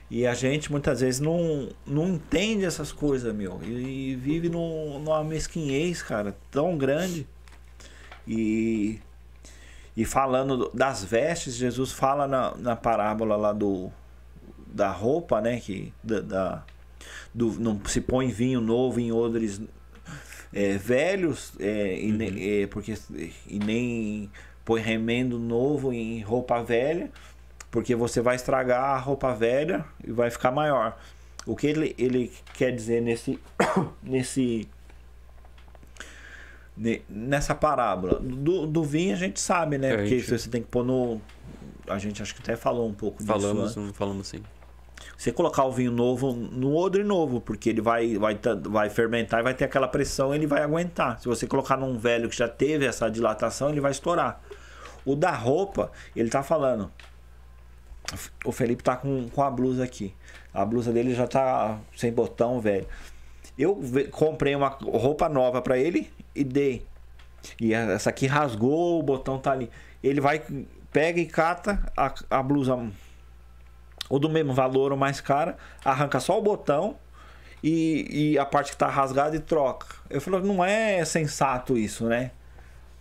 e a gente muitas vezes não, não entende essas coisas, meu, e, e vive num, numa mesquinhez, cara, tão grande. E, e falando do- das vestes, Jesus fala na, na parábola lá do da roupa, né? Que da, da- do, não se põe vinho novo em odres é, velhos, é, e ne- é, porque e nem põe remendo novo em roupa velha, porque você vai estragar a roupa velha e vai ficar maior. O que ele, ele quer dizer nesse nesse ne- nessa parábola do, do vinho a gente sabe, né? É, porque gente- você tem que pôr no a gente acho que até falou um pouco disso Falamos, antes. não falamos sim. Você colocar o vinho novo no odre novo, porque ele vai, vai, vai fermentar e vai ter aquela pressão, ele vai aguentar. Se você colocar num velho que já teve essa dilatação, ele vai estourar. O da roupa, ele tá falando. O Felipe tá com, com a blusa aqui. A blusa dele já tá sem botão, velho. Eu comprei uma roupa nova pra ele e dei. E essa aqui rasgou, o botão tá ali. Ele vai, pega e cata a, a blusa ou do mesmo valor ou mais cara, arranca só o botão e, e a parte que tá rasgada e troca. Eu falei, não é sensato isso, né?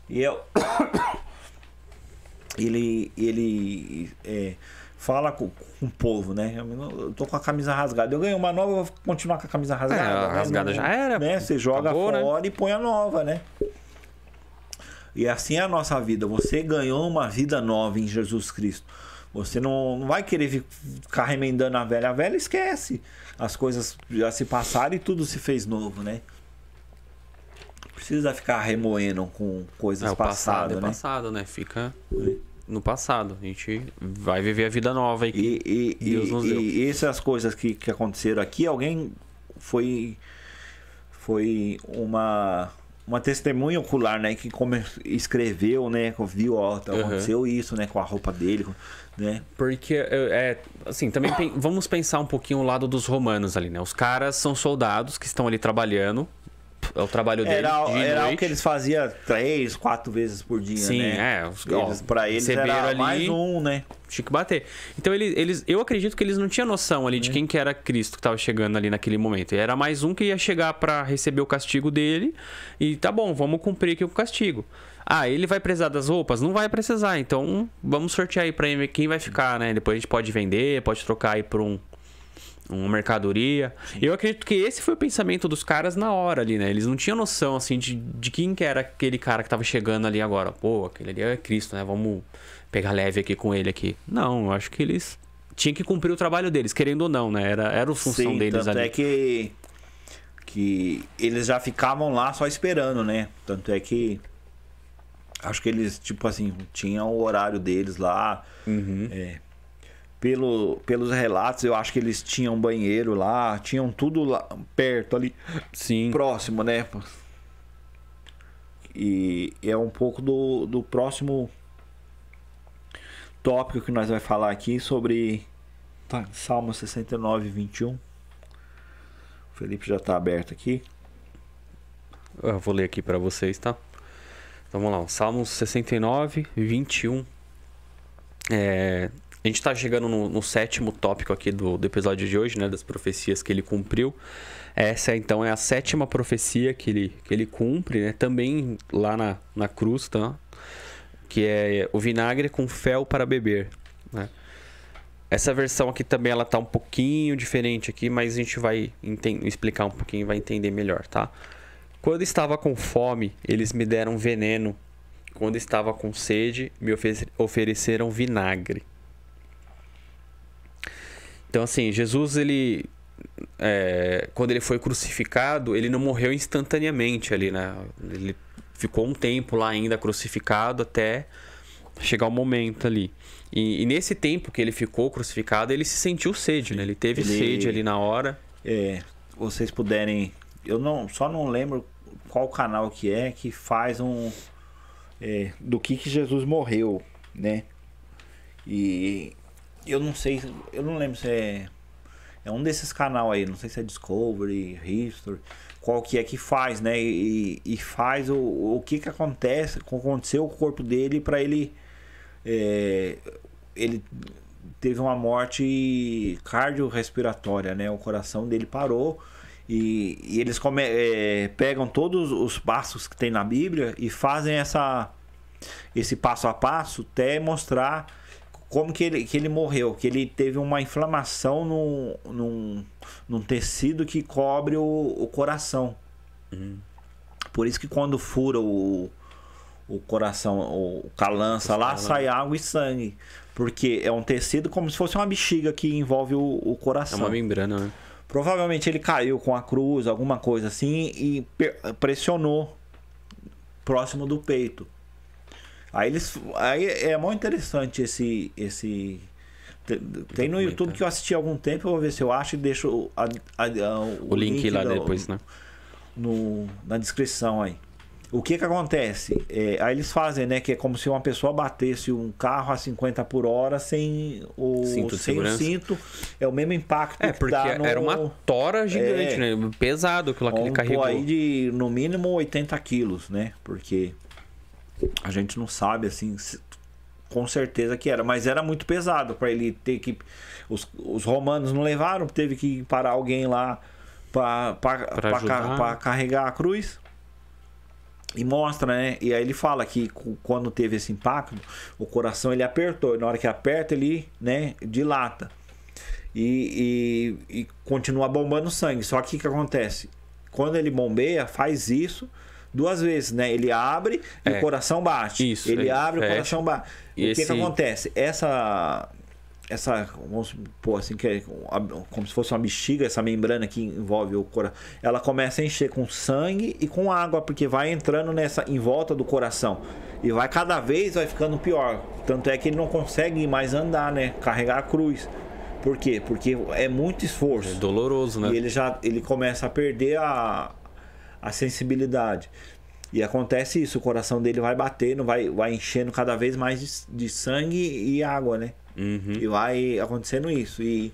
E eu. ele ele é, fala com, com o povo, né? Eu, tô com a camisa rasgada. Eu ganhei uma nova, eu vou continuar com a camisa rasgada. É, a né? rasgada Não- já era, Né? Você joga acabou, né? fora e põe a nova, né? E assim é a nossa vida. Você ganhou uma vida nova em Jesus Cristo. Você não, não vai querer fi- ficar remendando a velha. A velha esquece. As coisas já se passaram e tudo se fez novo, né? Precisa ficar remoendo com coisas É, passado passadas, é né? passado, né? Fica no passado. A gente vai viver a vida nova aí. que E, e, Deus nos deu. e essas coisas que, que aconteceram aqui, alguém foi foi uma uma testemunha ocular, né? Que escreveu, né? Viu, ó, Uhum. aconteceu isso, né? Com a roupa dele, né? Porque, é, assim, também pen- vamos pensar um pouquinho o lado dos romanos ali, né? Os caras são soldados que estão ali trabalhando. É o trabalho deles Era, dia e era noite. que eles faziam três, quatro vezes por dia, Sim, né? é. Os, Eles, ó, pra eles era ali, mais um, né? Tinha que bater. Então eles, eles, eu acredito que eles não tinham noção ali de quem que era Cristo que estava chegando ali naquele momento. Era mais um que ia chegar para receber o castigo dele e tá bom, vamos cumprir aqui o castigo. Ah, ele vai precisar das roupas? Não vai precisar. Então vamos sortear aí para ele quem vai ficar, né? Depois a gente pode vender, pode trocar aí por um uma mercadoria. Eu acredito que esse foi o pensamento dos caras na hora ali, né? Eles não tinham noção, assim, de, de quem que era aquele cara que tava chegando ali agora. Pô, aquele ali é Cristo, né? Vamos pegar leve aqui com ele aqui. Não, eu acho que eles tinham que cumprir o trabalho deles, querendo ou não, né? Era, era a função Sim, deles tanto ali. é que, que eles já ficavam lá só esperando, né? Tanto é que acho que eles, tipo assim, tinham o horário deles lá. Uhum. É, pelo, pelos relatos, eu acho que eles tinham banheiro lá, tinham tudo lá perto ali, Sim. próximo, né? E é um pouco do, do próximo tópico que nós vamos falar aqui sobre tá, Salmo 69, 21. O Felipe já está aberto aqui. Eu vou ler aqui para vocês, tá? Então, Vamos lá, Salmos 69, 21. É, a gente tá chegando no, no sétimo tópico aqui do, do episódio de hoje, né? Das profecias que ele cumpriu. Essa, então, é a sétima profecia que ele, que ele cumpre, né? Também lá na, na cruz, tá? Que é o vinagre com fel para beber, né? Essa versão aqui também, ela tá um pouquinho diferente aqui, mas a gente vai explicar um pouquinho vai entender melhor, tá? Quando estava com fome, eles me deram veneno. Quando estava com sede, me ofe- ofereceram vinagre. Então, assim, Jesus, ele. é, quando ele foi crucificado, ele não morreu instantaneamente ali, né? Ele ficou um tempo lá ainda crucificado até chegar o momento ali. E, e nesse tempo que ele ficou crucificado, ele se sentiu sede, né? Ele teve Ele- sede ali na hora. É, vocês puderem. Eu não, só não lembro qual canal que é que faz um. é, do que, que Jesus morreu, né? E eu não sei, eu não lembro se é. É um desses canal aí, não sei se é Discovery, History, qual que é que faz, né? E, e faz o, o que que acontece, aconteceu com o corpo dele para ele. é, ele teve uma morte cardiorrespiratória, né? O coração dele parou e, e eles come, é, pegam todos os passos que tem na Bíblia e fazem essa esse passo a passo até mostrar como que ele, que ele morreu, que ele teve uma inflamação no, num, num tecido que cobre o, o coração. Por isso que quando fura o, o coração, o, com a lança lá, sai água e sangue. Porque é um tecido como se fosse uma bexiga que envolve o, o É coração. uma membrana, né? Provavelmente ele caiu com a cruz, alguma coisa assim, e pressionou próximo do peito. Aí eles. Aí é muito interessante esse. esse te- tem no YouTube que eu assisti há algum tempo, eu vou ver se eu acho e deixo a- a- a- O, link, lá do- depois, né? no, na descrição aí. O que que acontece? É, aí eles fazem, né? Que é como se uma pessoa batesse um carro a 50 por hora sem o Cinto sem o cinto. É o mesmo impacto É, que porque no, era uma tora gigante, É. né? Pesado aquilo que ele carregou. aí de no mínimo 80 quilos, né? Porque a gente não sabe assim se- com certeza que era, mas era muito pesado para ele ter que os, os romanos não levaram, teve que parar alguém lá para ajudar. carregar a cruz. E mostra, né? E aí ele fala que quando teve esse impacto, o coração ele apertou. E na hora que aperta, ele, né, dilata. E, e, e continua bombando sangue. Só que o que acontece? Quando ele bombeia, faz isso duas vezes, né? Ele abre e É. o coração bate. Isso, Ele ele abre e o fecha. coração bate. E o que, esse- que acontece? Essa essa, vamos supor assim, que é como se fosse uma bexiga, essa membrana que envolve o coração, ela começa a encher com sangue e com água, porque vai entrando nessa em volta do coração. E vai cada vez vai ficando pior. Tanto é que ele não consegue mais andar, né? Carregar a cruz. Por quê? Porque é muito esforço. É doloroso, né? E ele já ele começa a perder a, a sensibilidade. E acontece isso, o coração dele vai batendo, vai, vai enchendo cada vez mais de, de sangue e água, né? Uhum. E vai acontecendo isso. E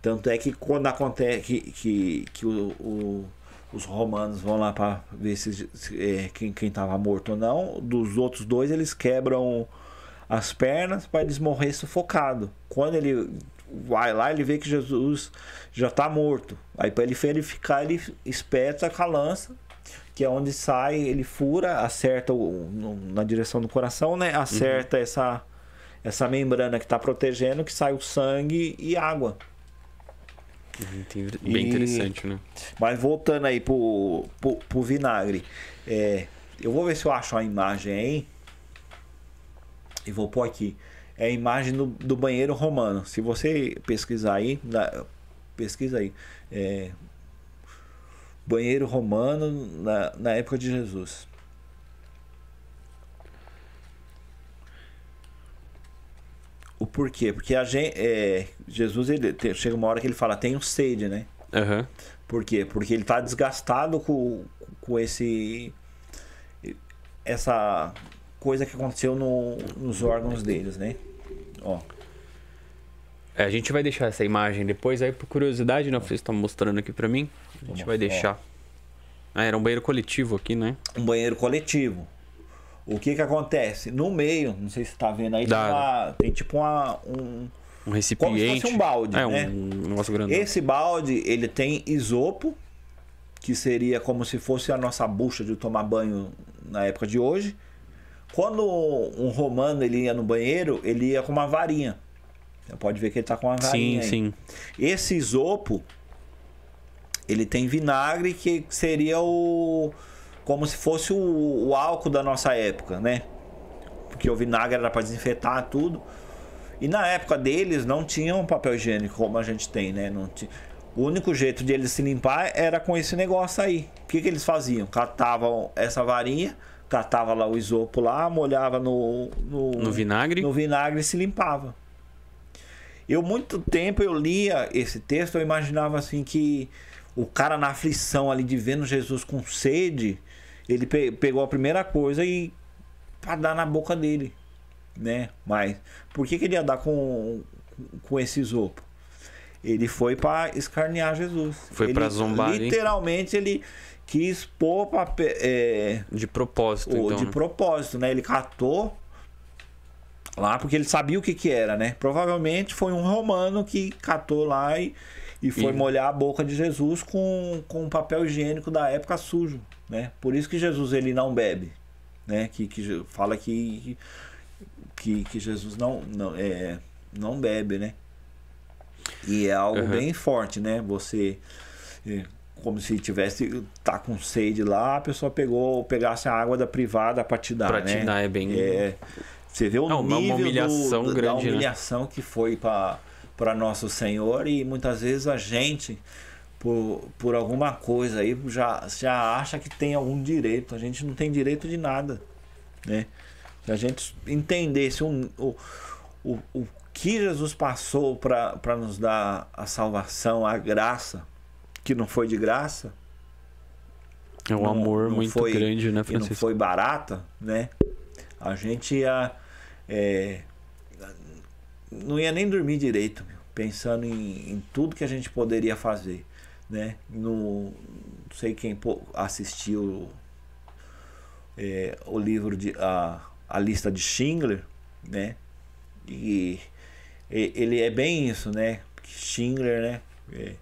tanto é que quando acontece que, que, que o, o- os romanos vão lá para ver se, se, é, quem, quem tava morto ou não, dos outros dois eles quebram as pernas para eles morrer sufocado. Quando ele vai lá, ele vê que Jesus já tá morto. Aí para ele verificar, ele espeta com a lança, que é onde sai, ele fura, acerta o, na direção do coração, né? Acerta essa essa membrana que está protegendo, que sai o sangue e água. Bem E- interessante, né? Mas voltando aí pro, pro, pro vinagre, é, eu vou ver se eu acho a imagem aí. E vou pôr aqui. É a imagem do, do banheiro romano. Se você pesquisar aí, pesquisa aí. É, banheiro romano na, na época de Jesus. O porquê? Porque a gente, é, Jesus, ele, chega uma hora que ele fala, tenho sede, né? Aham. Por quê? Porque ele tá desgastado com, com esse. Essa coisa que aconteceu no- nos órgãos deles, né? Ó. É, a gente vai deixar essa imagem depois aí por curiosidade, né? Vocês estão mostrando aqui pra mim. A gente vai deixar. Ah, era um banheiro coletivo aqui, né? Um banheiro coletivo. O que que acontece? No meio, não sei se você tá vendo aí, tem, Dá. uma- tem tipo uma, um. Um recipiente. fosse um balde, É, né? um negócio grandão. Esse balde, ele tem isopo, que seria como se fosse a nossa bucha de tomar banho na época de hoje. Quando um romano ele ia no banheiro, ele ia com uma varinha. Você pode ver que ele tá com uma Sim, varinha aí. sim. Esse isopo, ele tem vinagre que seria o como se fosse o, o álcool da nossa época, né? Porque o vinagre era para desinfetar tudo. E na época deles não tinham papel higiênico como a gente tem, né? Não ti- O único jeito de eles se limpar era com esse negócio aí. O que, que eles faziam? Catavam essa varinha, catava lá o isopo lá, molhava no, no, No vinagre. no vinagre e se limpava. Eu muito tempo eu lia esse texto, eu imaginava assim que o cara na aflição ali de vendo Jesus com sede, ele pe- pegou a primeira coisa e para dar na boca dele, né? Mas por que, que ele ia dar com com esse isopo? Ele foi para escarnear Jesus. Foi pra zombar. Literalmente ele quis pôr pra, é, De propósito, o- então. de né? propósito, né? Ele catou lá porque ele sabia o que que era, né? Provavelmente foi um romano que catou lá e, e foi E- molhar a boca de Jesus com, com papel higiênico da época sujo, né? Por isso que Jesus ele não bebe, né? Que, que fala que, que, que Jesus não, não, é, não bebe, né? E é algo Uhum. bem forte, né? Você é, como se tivesse tá com sede lá, a pessoa pegou, pegasse a água da privada para te dar, Pra né? te dar, é bem. É, você vê o Não, uma nível humilhação do, grande, da né? humilhação que foi para para nosso Senhor e muitas vezes a gente por, por alguma coisa aí já já acha que tem algum direito. A gente não tem direito de nada, né? Se a gente entendesse um, o, o, o que Jesus passou para nos dar a salvação, a graça, que não foi de graça, É um não- amor não muito foi- grande, né, e não Francisco? foi barata, né? A gente ia. é, não ia nem dormir direito, meu, pensando em, em tudo que a gente poderia fazer, né? No, não sei quem assistiu é, o livro de a, a lista de Schindler, né? E, e- ele é bem isso, né? Schindler, né? É,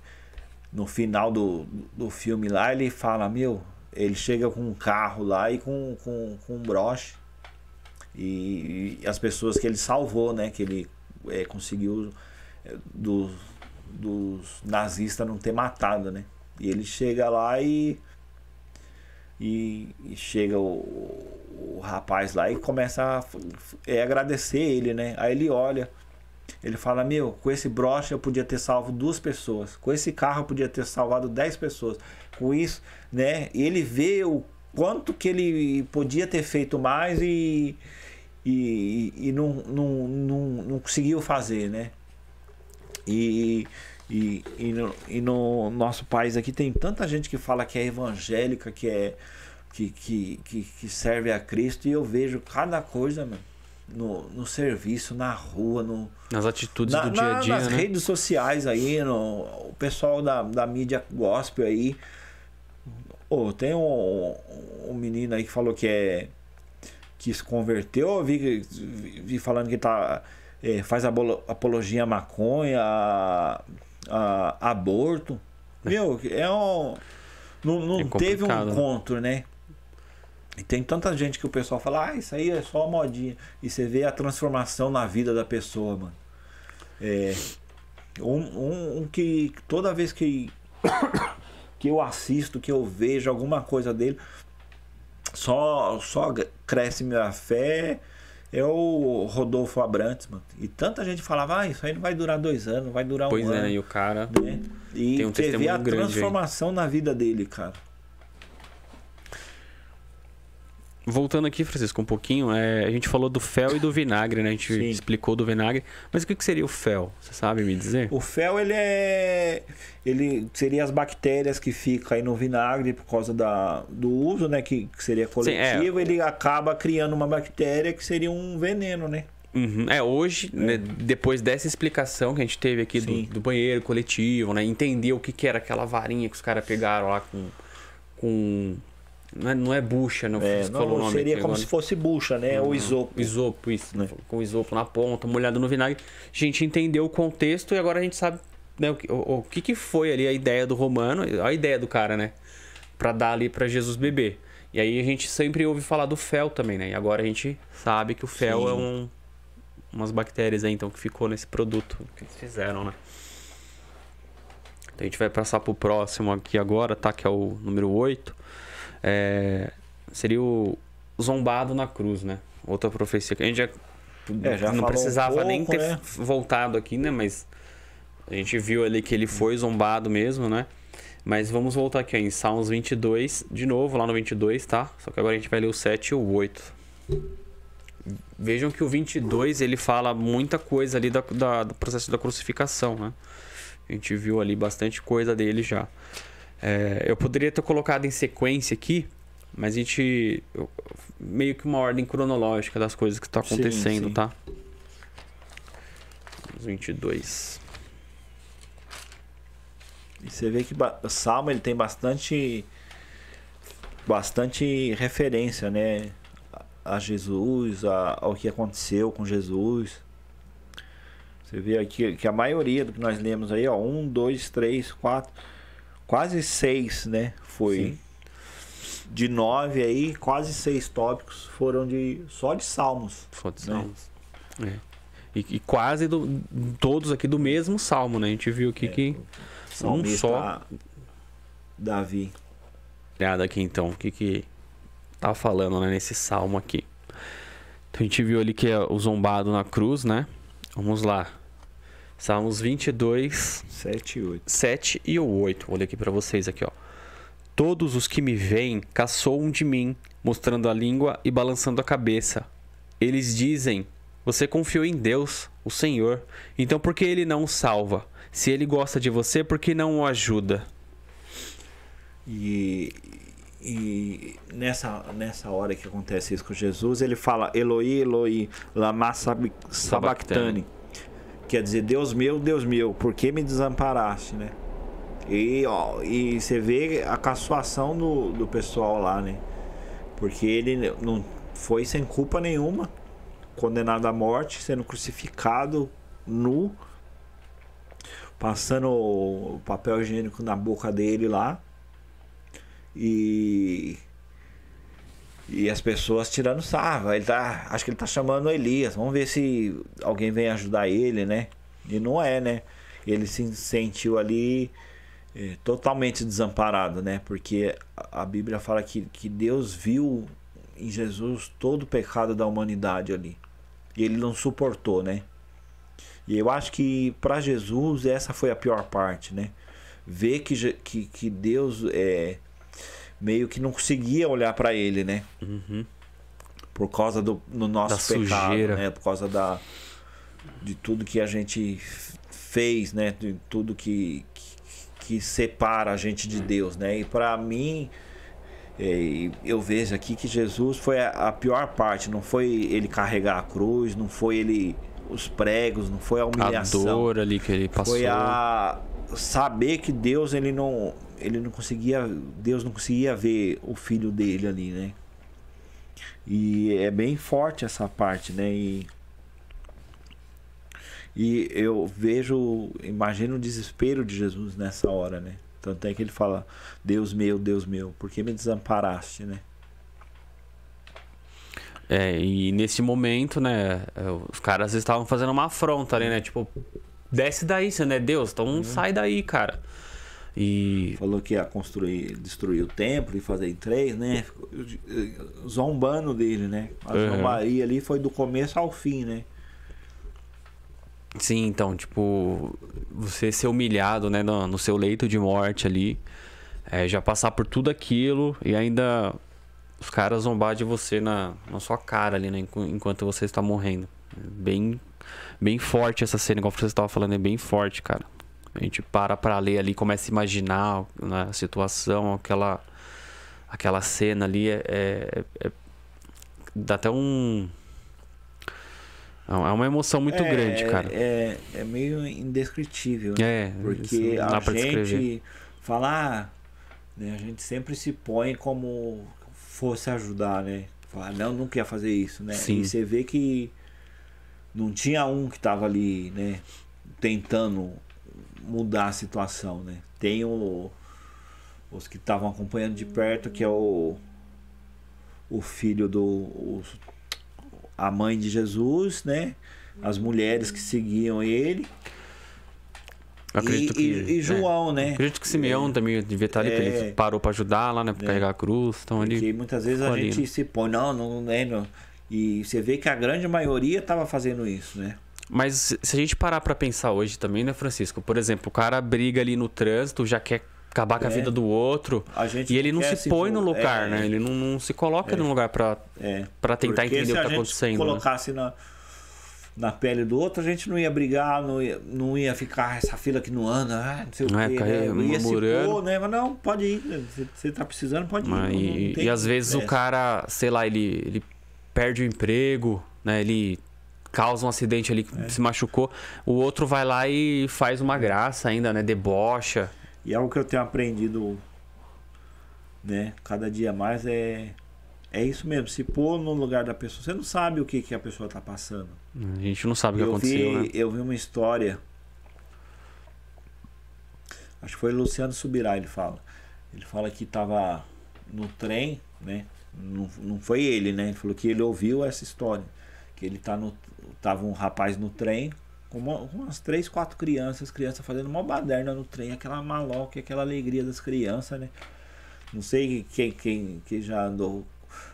no final do, do filme lá, ele fala, meu, ele chega com um carro lá e com, com, com um broche. E, e as pessoas que ele salvou, né? Que ele é, conseguiu é, dos, dos nazistas não ter matado, né? E ele chega lá e. E, e chega o, o rapaz lá e começa a é, agradecer ele, né? Aí ele olha. Ele fala, meu, com esse broche eu podia ter salvo duas pessoas. Com esse carro eu podia ter salvado dez pessoas. Com isso, né? E ele vê o quanto que ele podia ter feito mais e, e, e não, não, não, não conseguiu fazer, né? E, e, e, no, e no nosso país aqui tem tanta gente que fala que é evangélica, que é que, que, que, que serve a Cristo e eu vejo cada coisa, mano. No, no serviço, na rua, no, Nas atitudes na- do dia a dia, nas né? redes sociais aí, no, o pessoal da, da mídia gospel aí. Ô, tem um, um menino aí que falou que é. Que se converteu, eu vi, vi, falando que tá. é, faz apologia à maconha, a, a aborto. Meu, é um. Não, não É teve um né? encontro, né? E tem tanta gente que o pessoal fala, ah, isso aí é só modinha. E você vê a transformação na vida da pessoa, mano. É, um, um, um que toda vez que, que eu assisto, que eu vejo alguma coisa dele, só, só cresce minha fé é o Rodolfo Abrantes, mano. E tanta gente falava, ah, isso aí não vai durar dois anos, não vai durar Pois um é, ano. e o cara. né? E Tem um testemunho a grande aí. transformação na vida dele, cara. Voltando aqui, Francisco, um pouquinho, é, a gente falou do fel e do vinagre, né? A gente Sim. explicou do vinagre. Mas o que, que seria o fel? Você sabe me dizer? O fel, ele é. Ele seria as bactérias que ficam aí no vinagre por causa da, do uso, né? Que, que seria coletivo. Ele acaba criando uma bactéria que seria um veneno, né? Uhum. É, hoje, né, depois dessa explicação que a gente teve aqui do, Sim. do banheiro coletivo, né? Entender o que, que era aquela varinha que os caras pegaram lá com. com não, é, não é bucha, não, É, não, falou o nome seria como agora. se fosse bucha, né? O isopo. Isopo, isso. Né? Com isopo na ponta, molhado no vinagre. A gente entendeu o contexto e agora a gente sabe né, o, que- o, o que, que foi ali a ideia do romano, a ideia do cara, né? Pra dar ali pra Jesus beber. E aí a gente sempre ouve falar do fel também, né? E agora a gente sabe que o fel Sim. é um, umas bactérias aí, então, que ficou nesse produto que eles fizeram, né? Então a gente vai passar pro próximo aqui agora, tá? Que é o número 8. É, seria o zombado na cruz, né? Outra profecia que a gente já, É, já não falou um precisava nem pouco, ter né? voltado aqui, né? Mas a gente viu ali que ele foi zombado mesmo, né? Mas vamos voltar aqui ó, em Salmos 22, de novo, lá no 22, tá? Só que agora a gente vai ler o 7 e o 8. Vejam que o 22 ele fala muita coisa ali da, da- do processo da crucificação, né? A gente viu ali bastante coisa dele já. É, eu poderia ter colocado em sequência aqui, mas a gente. eu- meio que uma ordem cronológica das coisas que estão Sim, acontecendo, sim. tá? Os 22. E você vê que o Salmo ele tem bastante bastante referência, né, a a Jesus, a- ao que aconteceu com Jesus. Você vê aqui que a maioria do que nós lemos aí, ó, um, dois, três, quatro, quase seis, né, foi Sim. de nove aí, quase seis tópicos foram de só de Salmos. Foda-se, Né? Salmos. É. E, e quase do- todos aqui do mesmo salmo, né? A gente viu aqui É. que. Salmista só. Davi. Olhada aqui então, o que que tá falando né, nesse salmo aqui. Então a gente viu ali que é o zombado na cruz, né? Vamos lá. Salmos 22, Sete e oito. 7 e o 8. Vou ler aqui pra vocês aqui, ó. Todos os que me veem caçoam de mim, mostrando a língua e balançando a cabeça. Eles dizem: Você confiou em Deus, o Senhor. Então por que ele não o salva? Se ele gosta de você, por que não o ajuda? E, e nessa, nessa hora que acontece isso com Jesus, ele fala Eloi, Eloi, lama sabachthani. Quer dizer, Deus meu, Deus meu, por que me desamparaste, né? E, ó, e você vê a caçoação do, do pessoal lá, né? Porque ele não foi sem culpa nenhuma, condenado à morte, sendo crucificado nu, passando o papel higiênico na boca dele lá. E e as pessoas tirando sarro. Ele tá, acho que ele tá chamando Elias. Vamos ver se alguém vem ajudar ele, né? E não é, né? Ele se sentiu ali eh, totalmente desamparado, né? Porque a, Bíblia fala que, que Deus viu em Jesus todo o pecado da humanidade ali. E ele não suportou, né? E eu acho que para Jesus essa foi a pior parte, né? Ver que, que, que Deus é, meio que não conseguia olhar para ele, né? Uhum. Por causa do no nosso Da pecado, sujeira. né? Por causa da de tudo que a gente fez, né? De tudo que, que que separa a gente de Deus, né? E para mim É, eu vejo aqui que Jesus foi a, a, pior parte, não foi ele carregar a cruz, não foi ele os pregos, não foi a humilhação. A dor ali que ele passou. Foi a saber que Deus ele não ele não conseguia Deus não conseguia ver o filho dele ali, né? E é bem forte essa parte, né? E, e eu vejo, imagino o desespero de Jesus nessa hora, né? Tanto é que ele fala: Deus meu, Deus meu, por que me desamparaste, né? É, e nesse momento, né, os caras estavam fazendo uma afronta ali, né? Tipo, desce daí, você não é Deus, então uhum. sai daí, cara. E. Falou que ia construir, destruir o templo e fazer em três, né? Zombando dele, né? A uhum. zombaria ali foi do começo ao fim, né? Sim, então, tipo, você ser humilhado, né, no, no seu leito de morte ali, é, já passar por tudo aquilo e ainda os caras zombar de você na, na sua cara ali, né, enquanto você está morrendo. Bem, bem forte essa cena, igual você estava falando, é bem forte, cara. A gente para pra ler ali, começa a imaginar né, a situação, aquela, aquela cena ali, é, é, é dá até um é uma emoção muito é, grande, cara. É, é meio indescritível. Né? É, porque a gente falar, ah, né, a gente sempre se põe como fosse ajudar, né? Falar, não, não quer fazer isso, né? Sim. E você vê que não tinha um que tava ali, né? Tentando mudar a situação, né? Tem o, os que estavam acompanhando de perto, que é o, o filho do. O, a mãe de Jesus, né? As mulheres que seguiam ele. acredito e, que, e, e João, é, né? Acredito que Simeão é, também devia estar ali, é, ele parou para ajudar lá, né? Para é, carregar a cruz. Então porque ali. muitas vezes a gente né? se põe, não, não, não, não. E você vê que a grande maioria estava fazendo isso, né? Mas se a gente parar para pensar hoje também, né, Francisco? Por exemplo, o cara briga ali no trânsito, já quer acabar com a é. vida do outro. e ele não se põe no lugar, é, né? Ele não, não se coloca é. no lugar para é. Pra tentar Porque entender o que está acontecendo. Se né? colocasse né? na, na pele do outro, a gente não ia brigar, não ia, não ia ficar essa fila que não anda, ah, não sei não o quê. É, né? Ia se pôr, né? Mas não, pode ir. Né? Você tá precisando, pode ir. Mas, não, e, e às vezes o cara, sei lá, ele, ele perde o emprego, né? Ele causa um acidente ali, é. se machucou. O outro vai lá e faz uma graça ainda, né? Debocha. E algo que eu tenho aprendido, né? Cada dia mais é é isso mesmo, se pôr no lugar da pessoa. Você não sabe o que, que a pessoa está passando. A gente não sabe o que eu aconteceu, vi, né? Eu vi uma história. Acho que foi Luciano Subirá, ele fala. Ele fala que estava no trem, né? Não, não foi ele, né? Ele falou que ele ouviu essa história. Que ele tá no. Tava um rapaz no trem com, uma, com umas três, quatro crianças, crianças fazendo uma baderna no trem, aquela maloca, aquela alegria das crianças, né? Não sei quem, quem, quem já andou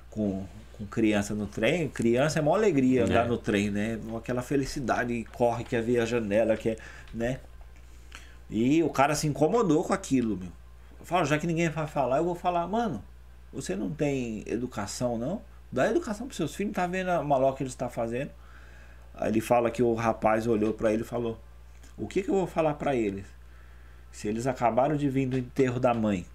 com, com criança no trem, criança é uma alegria andar é. no trem, né? Aquela felicidade, corre, quer ver a janela, quer, né? E o cara se incomodou com aquilo, meu. Eu falo, já que ninguém vai falar, eu vou falar, mano, você não tem educação, não? Dá educação pros seus filhos, tá vendo a maloca que ele está fazendo? Ele fala que o rapaz olhou para ele e falou: O que, que eu vou falar para eles? Se eles acabaram de vir do enterro da mãe.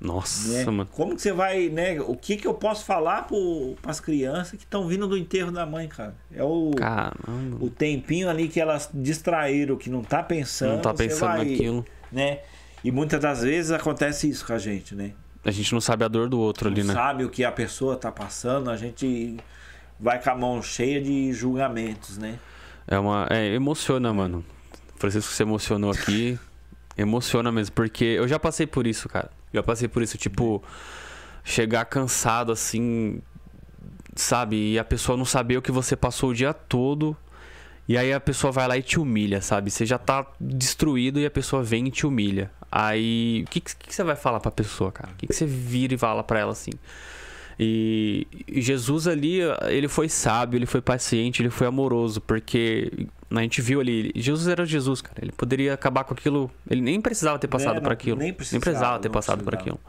Nossa, né? mano. Como que você vai, né? O que que eu posso falar para as crianças que estão vindo do enterro da mãe, cara? É o Caramba. o tempinho ali que elas distraíram, que não tá pensando. Não tá pensando vai, naquilo. Né? E muitas das vezes acontece isso com a gente, né? A gente não sabe a dor do outro não ali, né? sabe o que a pessoa tá passando, a gente vai com a mão cheia de julgamentos, né? É uma. É, emociona, mano. Francisco se emocionou aqui. emociona mesmo, porque eu já passei por isso, cara. Já passei por isso, tipo, chegar cansado assim, sabe? E a pessoa não saber o que você passou o dia todo. E aí a pessoa vai lá e te humilha, sabe? Você já tá destruído e a pessoa vem e te humilha. Aí, o que, que, que, você vai falar pra pessoa, cara? O que, que você vira e fala pra ela assim? E, Jesus ali, ele foi sábio, ele foi paciente, ele foi amoroso, porque a gente viu ali, Jesus era Jesus, cara. Ele poderia acabar com aquilo, ele nem precisava ter passado é, por aquilo. Nem precisava, nem precisava ter passado precisava. por aquilo.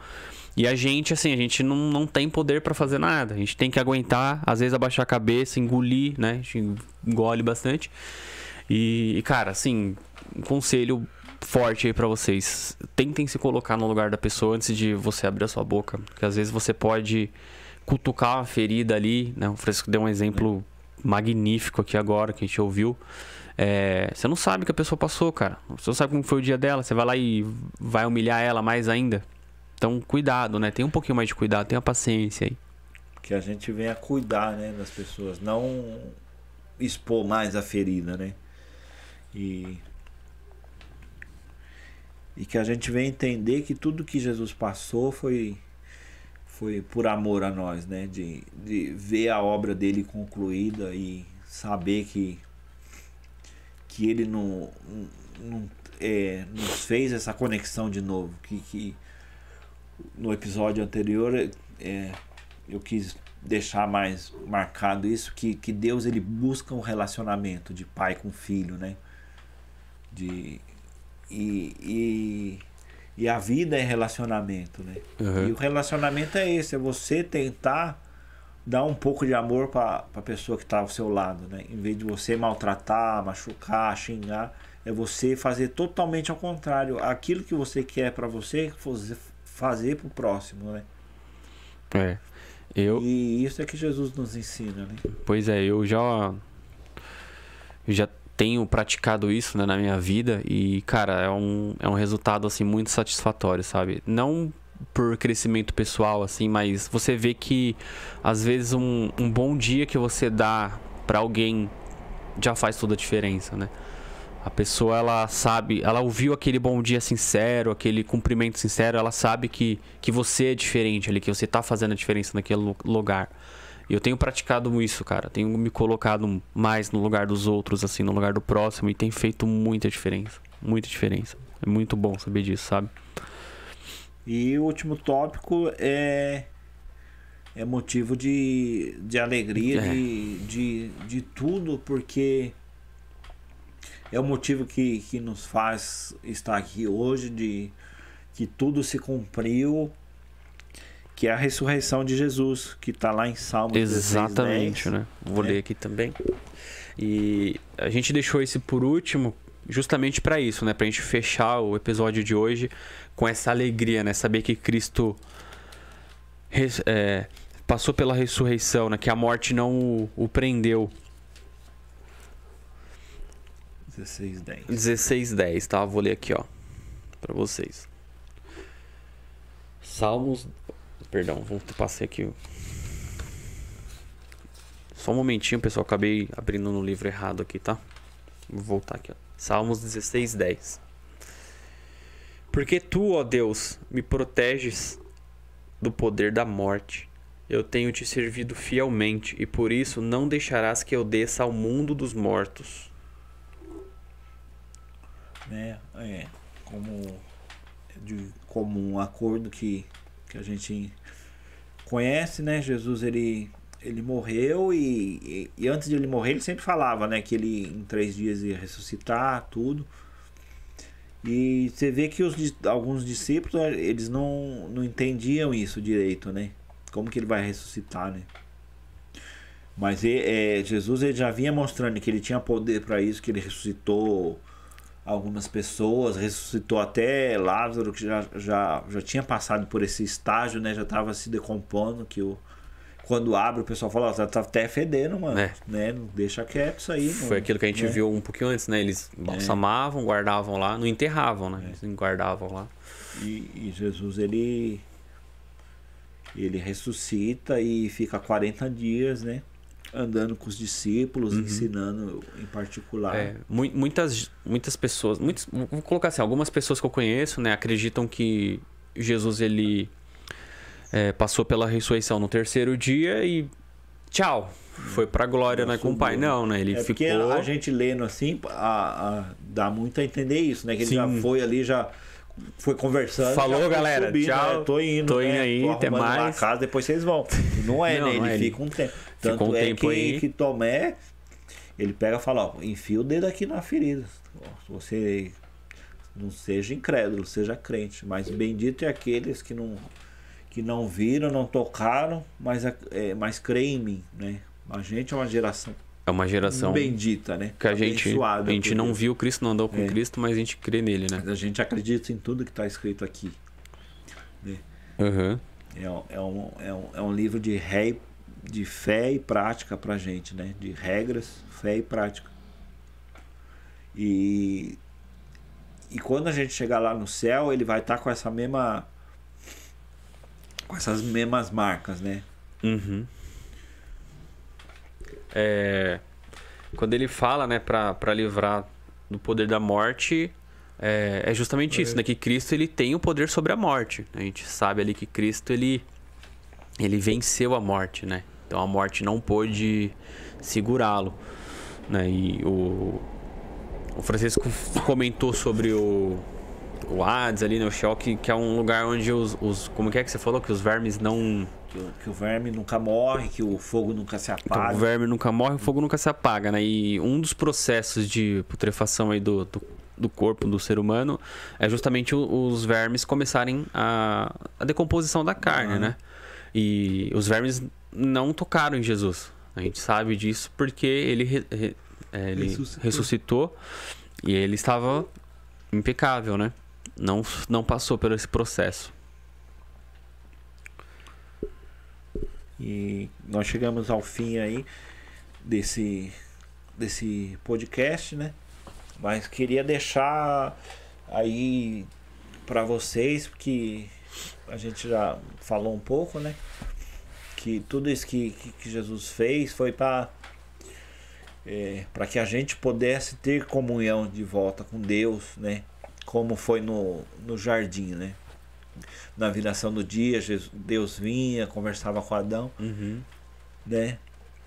E a gente, assim, a gente não, não tem poder para fazer nada. A gente tem que aguentar, às vezes abaixar a cabeça, engolir, né? A gente engole bastante. E, e cara, assim, um conselho forte aí para vocês. Tentem se colocar no lugar da pessoa antes de você abrir a sua boca, porque às vezes você pode cutucar uma ferida ali, né? O Fresco deu um exemplo magnífico aqui agora que a gente ouviu. É, você não sabe que a pessoa passou, cara. Você não sabe como foi o dia dela. Você vai lá e vai humilhar ela mais ainda. Então, cuidado, né? Tem um pouquinho mais de cuidado, tenha paciência aí. Que a gente venha cuidar, né, das pessoas, não expor mais a ferida, né? E e que a gente venha entender que tudo que Jesus passou foi foi por amor a nós, né? De, de ver a obra dele concluída e saber que que ele não, não é, nos fez essa conexão de novo, que, que no episódio anterior é, eu quis deixar mais marcado isso que, que Deus ele busca um relacionamento de pai com filho, né? De e, e, e a vida é relacionamento, né? Uhum. E o relacionamento é esse, é você tentar dar um pouco de amor para a pessoa que está ao seu lado, né? Em vez de você maltratar, machucar, xingar, é você fazer totalmente ao contrário, aquilo que você quer para você, fazer para o próximo, né? É. Eu... E isso é que Jesus nos ensina, né? Pois é, eu já eu já tenho praticado isso né, na minha vida e, cara, é um, é um resultado, assim, muito satisfatório, sabe? Não por crescimento pessoal, assim, mas você vê que, às vezes, um, um bom dia que você dá para alguém já faz toda a diferença, né? A pessoa, ela sabe, ela ouviu aquele bom dia sincero, aquele cumprimento sincero, ela sabe que, que você é diferente ali, que você tá fazendo a diferença naquele lugar. E eu tenho praticado isso, cara. Tenho me colocado mais no lugar dos outros, assim, no lugar do próximo, e tem feito muita diferença. Muita diferença. É muito bom saber disso, sabe? E o último tópico é é motivo de, de alegria, é. de, de, de tudo, porque é o motivo que, que nos faz estar aqui hoje, de que tudo se cumpriu, que é a ressurreição de Jesus, que está lá em Salmos Exatamente, 16, né? Vou é. ler aqui também. E a gente deixou esse por último justamente para isso, né? Para a gente fechar o episódio de hoje com essa alegria, né? Saber que Cristo é, passou pela ressurreição, né? Que a morte não o, o prendeu. 16:10. 16:10, tá? Vou ler aqui, ó, para vocês. Salmos, perdão, vou passar aqui. Só um momentinho, pessoal, acabei abrindo no livro errado aqui, tá? Vou voltar aqui, ó. Salmos 16:10. Porque tu, ó Deus, me proteges do poder da morte. Eu tenho te servido fielmente e por isso não deixarás que eu desça ao mundo dos mortos né? É, como de comum acordo que, que a gente conhece, né? Jesus ele ele morreu e, e, e, antes de ele morrer ele sempre falava, né? Que ele em três dias ia ressuscitar, tudo. E você vê que os, alguns discípulos eles não, não entendiam isso direito, né? Como que ele vai ressuscitar, né? Mas ele, é, Jesus ele já vinha mostrando que ele tinha poder para isso, que ele ressuscitou algumas pessoas, ressuscitou até Lázaro, que já, já, já tinha passado por esse estágio, né? Já estava se decompondo, que o, quando abre o pessoal fala, ó, tá até fedendo, mano. É. Né? Deixa quieto isso aí. Foi aquilo que a gente né? viu um pouquinho antes, né? Eles balsamavam, é. guardavam lá, não enterravam, né? É. Eles guardavam lá. E, e, Jesus, ele ele ressuscita e fica 40 dias, né? Andando com os discípulos, uhum. ensinando em particular. É, muitas, muitas pessoas, muitos, vou colocar assim, algumas pessoas que eu conheço, né, acreditam que Jesus ele é, passou pela ressurreição no terceiro dia e tchau, foi pra glória, né, com o pai. Não, né, ele é ficou... a gente lendo assim, a, a, dá muito a entender isso, né, que ele Sim. já foi ali, já foi conversando. Falou, galera. Subindo, tchau. Né? Tô indo. Tô indo né? aí, até mais. casa, depois vocês vão. Não é, não, né? Ele, é, fica um tempo. Tanto um é tempo que, aí. que Tomé, ele pega e fala, ó, enfia o dedo aqui na ferida. Você não seja incrédulo, seja crente. Mas bendito é aqueles que não, que não viram, não tocaram, mas, é, mas creem em mim, né? A gente é uma geração é É uma geração bendita, né? que a gente, a gente não Deus. viu Cristo, não andou com É. Cristo, mas a gente crê nele, né? Mas a gente acredita em tudo que está escrito aqui. Aham. É, um- é, um, é, um, é um livro de, ré, de fé e prática pra gente, né? De regras, fé e prática. E, e quando a gente chegar lá no céu, ele vai estar com essa mesma. com essas mesmas marcas, né? Uhum. É, quando ele fala, né, pra livrar do poder da morte, é, é justamente isso, né? Que Cristo ele tem o poder sobre a morte. A gente sabe ali que Cristo ele, ele venceu a morte, né? Então a morte não pôde segurá-lo, né? E o, o Francisco comentou sobre o, o Hades ali, né? O que, que é um lugar onde os, os... Como que é que você falou? Que os vermes não... Que, o- que o verme nunca morre, que o fogo nunca se Então, apaga. o verme nunca morre, o fogo nunca se apaga, né? E um dos processos de putrefação aí do, do, do corpo do ser humano é justamente o- os vermes começarem a, a decomposição da carne, Uhum. né? E os vermes não tocaram em Jesus. A gente sabe disso porque ele, re- re- é, ele Ressuscitou. ressuscitou. e ele estava impecável, né? Não, não passou por esse processo. E nós chegamos ao fim aí desse, desse podcast, né? Mas queria deixar aí para vocês, porque a gente já falou um pouco, né? Que tudo isso que, que, Jesus fez foi para para que a gente pudesse ter comunhão de volta com Deus, né? Como foi no, no jardim, né? Na viração do dia, Jesus, Deus vinha, conversava com Adão, Uhum. né?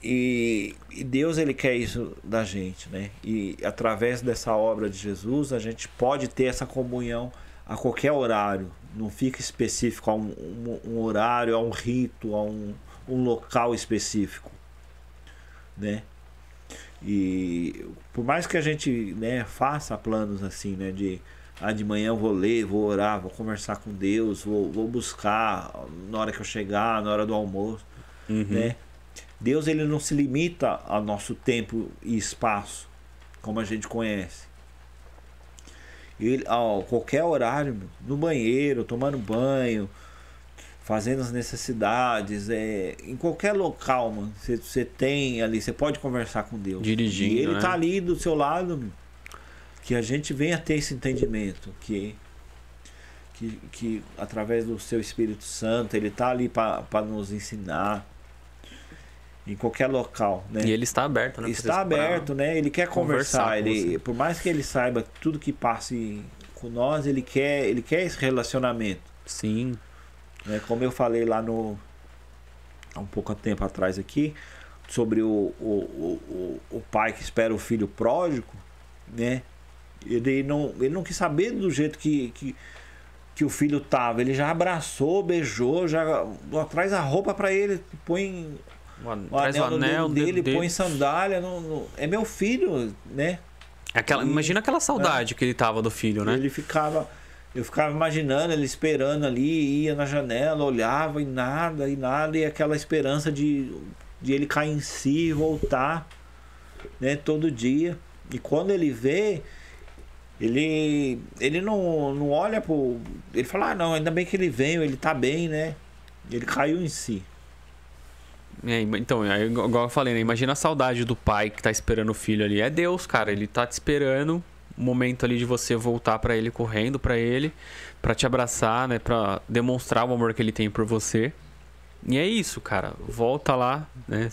E, e Deus ele quer isso da gente, né? E através dessa obra de Jesus a gente pode ter essa comunhão a qualquer horário, não fica específico a um, um- um horário, a um rito, a um, um local específico, né? E por mais que a gente né, faça planos assim, né? De ah, de manhã eu vou ler, vou orar, vou conversar com Deus, vou, vou buscar na hora que eu chegar, na hora do almoço, Uhum. né? Deus ele não se limita ao nosso tempo e espaço, como a gente conhece. Ele, a qualquer horário, no banheiro, tomando banho, fazendo as necessidades, é, em qualquer local, mano, você, tem ali, você pode conversar com Deus. Dirigindo, E ele né? tá ali do seu lado, meu, que a gente venha ter esse entendimento, que que, que através do seu Espírito Santo, ele tá ali para nos ensinar em qualquer local, né? E ele está aberto, né? está aberto, né? Ele quer conversar, conversar ele, por mais que ele saiba tudo que passe com nós, ele quer, ele quer esse relacionamento, Sim. né? Como eu falei lá no há um pouco tempo atrás aqui sobre o, o, o, o, o pai que espera o filho pródigo, né? Ele não, ele não quis saber do jeito que, que, que o filho tava. Ele já abraçou, beijou, já traz a roupa para ele, põe O o Traz o anel, no anel dele, dele. põe sandália. No, no- É meu filho, né? Aquela, E- imagina aquela saudade que ele tava do filho, né? Ele ficava. Eu ficava imaginando ele esperando ali, ia na janela, olhava e nada, e nada, e aquela esperança de, de ele cair em si e voltar, né, todo dia. E quando ele vê, ele ele não, não olha pro. Ele fala, ah não, ainda bem que ele veio, ele tá bem, né? Ele caiu em si. É, então, aí, igual eu falei, né? Imagina a saudade do pai que tá esperando o filho ali. É Deus, cara. Ele tá te esperando o momento ali de você voltar pra ele, correndo pra ele, pra te abraçar, né? Pra demonstrar o amor que ele tem por você. E é isso, cara. Volta lá, né?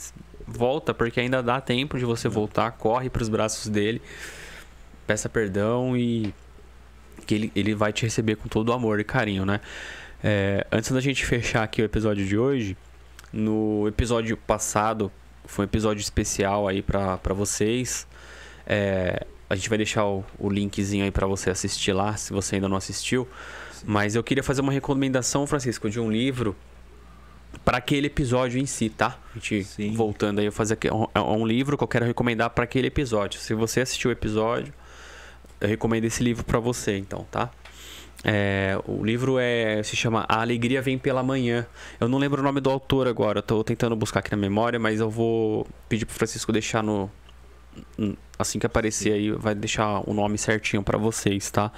Volta, porque ainda dá tempo de você voltar. Corre pros braços dele. Peça perdão e que ele, ele vai te receber com todo o amor e carinho, né? É, antes da gente fechar aqui o episódio de hoje, no episódio passado, foi um episódio especial aí pra pra vocês. É, a gente vai deixar o, o linkzinho aí pra você assistir lá, se você ainda não assistiu. Mas eu queria fazer uma recomendação, Francisco, de um livro para aquele episódio em si, tá? A gente Sim. voltando aí, eu fazer aqui, é um- é um livro que eu quero recomendar para aquele episódio. Se você assistiu o episódio, eu recomendo esse livro para você, então, tá? É, o livro é se chama A Alegria Vem pela Manhã. Eu não lembro o nome do autor agora, tô tentando buscar aqui na memória, mas eu vou pedir pro Francisco deixar no, assim que aparecer aí, vai deixar o nome certinho para vocês, tá?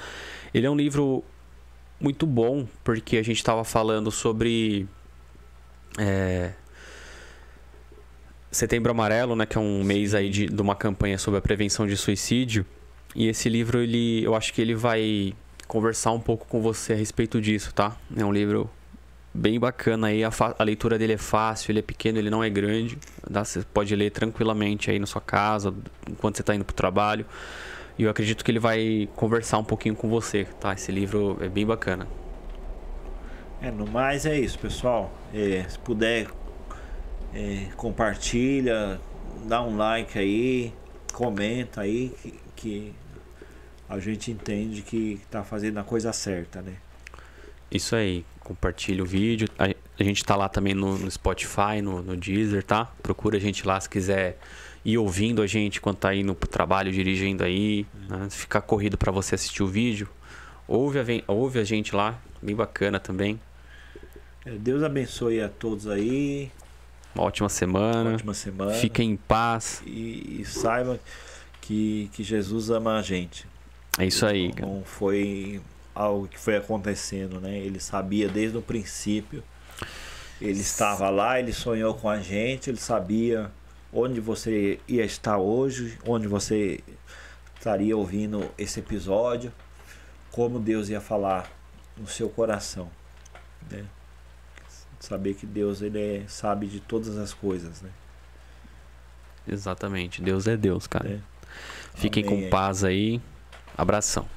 Ele é um livro muito bom, porque a gente estava falando sobre. É, Setembro Amarelo, né, que é um mês aí de, de uma campanha sobre a prevenção de suicídio. E esse livro, ele, eu acho que ele vai conversar um pouco com você a respeito disso, tá? É um livro bem bacana aí, a, a, leitura dele é fácil, ele é pequeno, ele não é grande, tá? você pode ler tranquilamente aí na sua casa, enquanto você está indo para o trabalho. E eu acredito que ele vai conversar um pouquinho com você, tá? Esse livro é bem bacana. É, no mais é isso, pessoal. É, se puder, é, compartilha, dá um like aí, comenta aí, que, que a gente entende que está fazendo a coisa certa, né? Isso aí, compartilha o vídeo. A, a gente está lá também no, no Spotify, no, no, Deezer, tá? Procura a gente lá se quiser ir ouvindo a gente quando tá indo pro trabalho, dirigindo aí, né? Ficar corrido para você assistir o vídeo, ouve a, ouve a gente lá, bem bacana também. É, Deus abençoe a todos aí. Uma ótima semana. Uma ótima semana. Fiquem em paz. E, e saiba que, que Jesus ama a gente. É isso aí. Não foi algo que foi acontecendo, né? Ele sabia desde o princípio. Ele estava lá, ele sonhou com a gente, ele sabia onde você ia estar hoje, onde você estaria ouvindo esse episódio, como Deus ia falar no seu coração, né? Saber que Deus ele é, sabe de todas as coisas, né? Exatamente, Deus é Deus, cara. É. Fiquem Amém. com paz aí. Abração.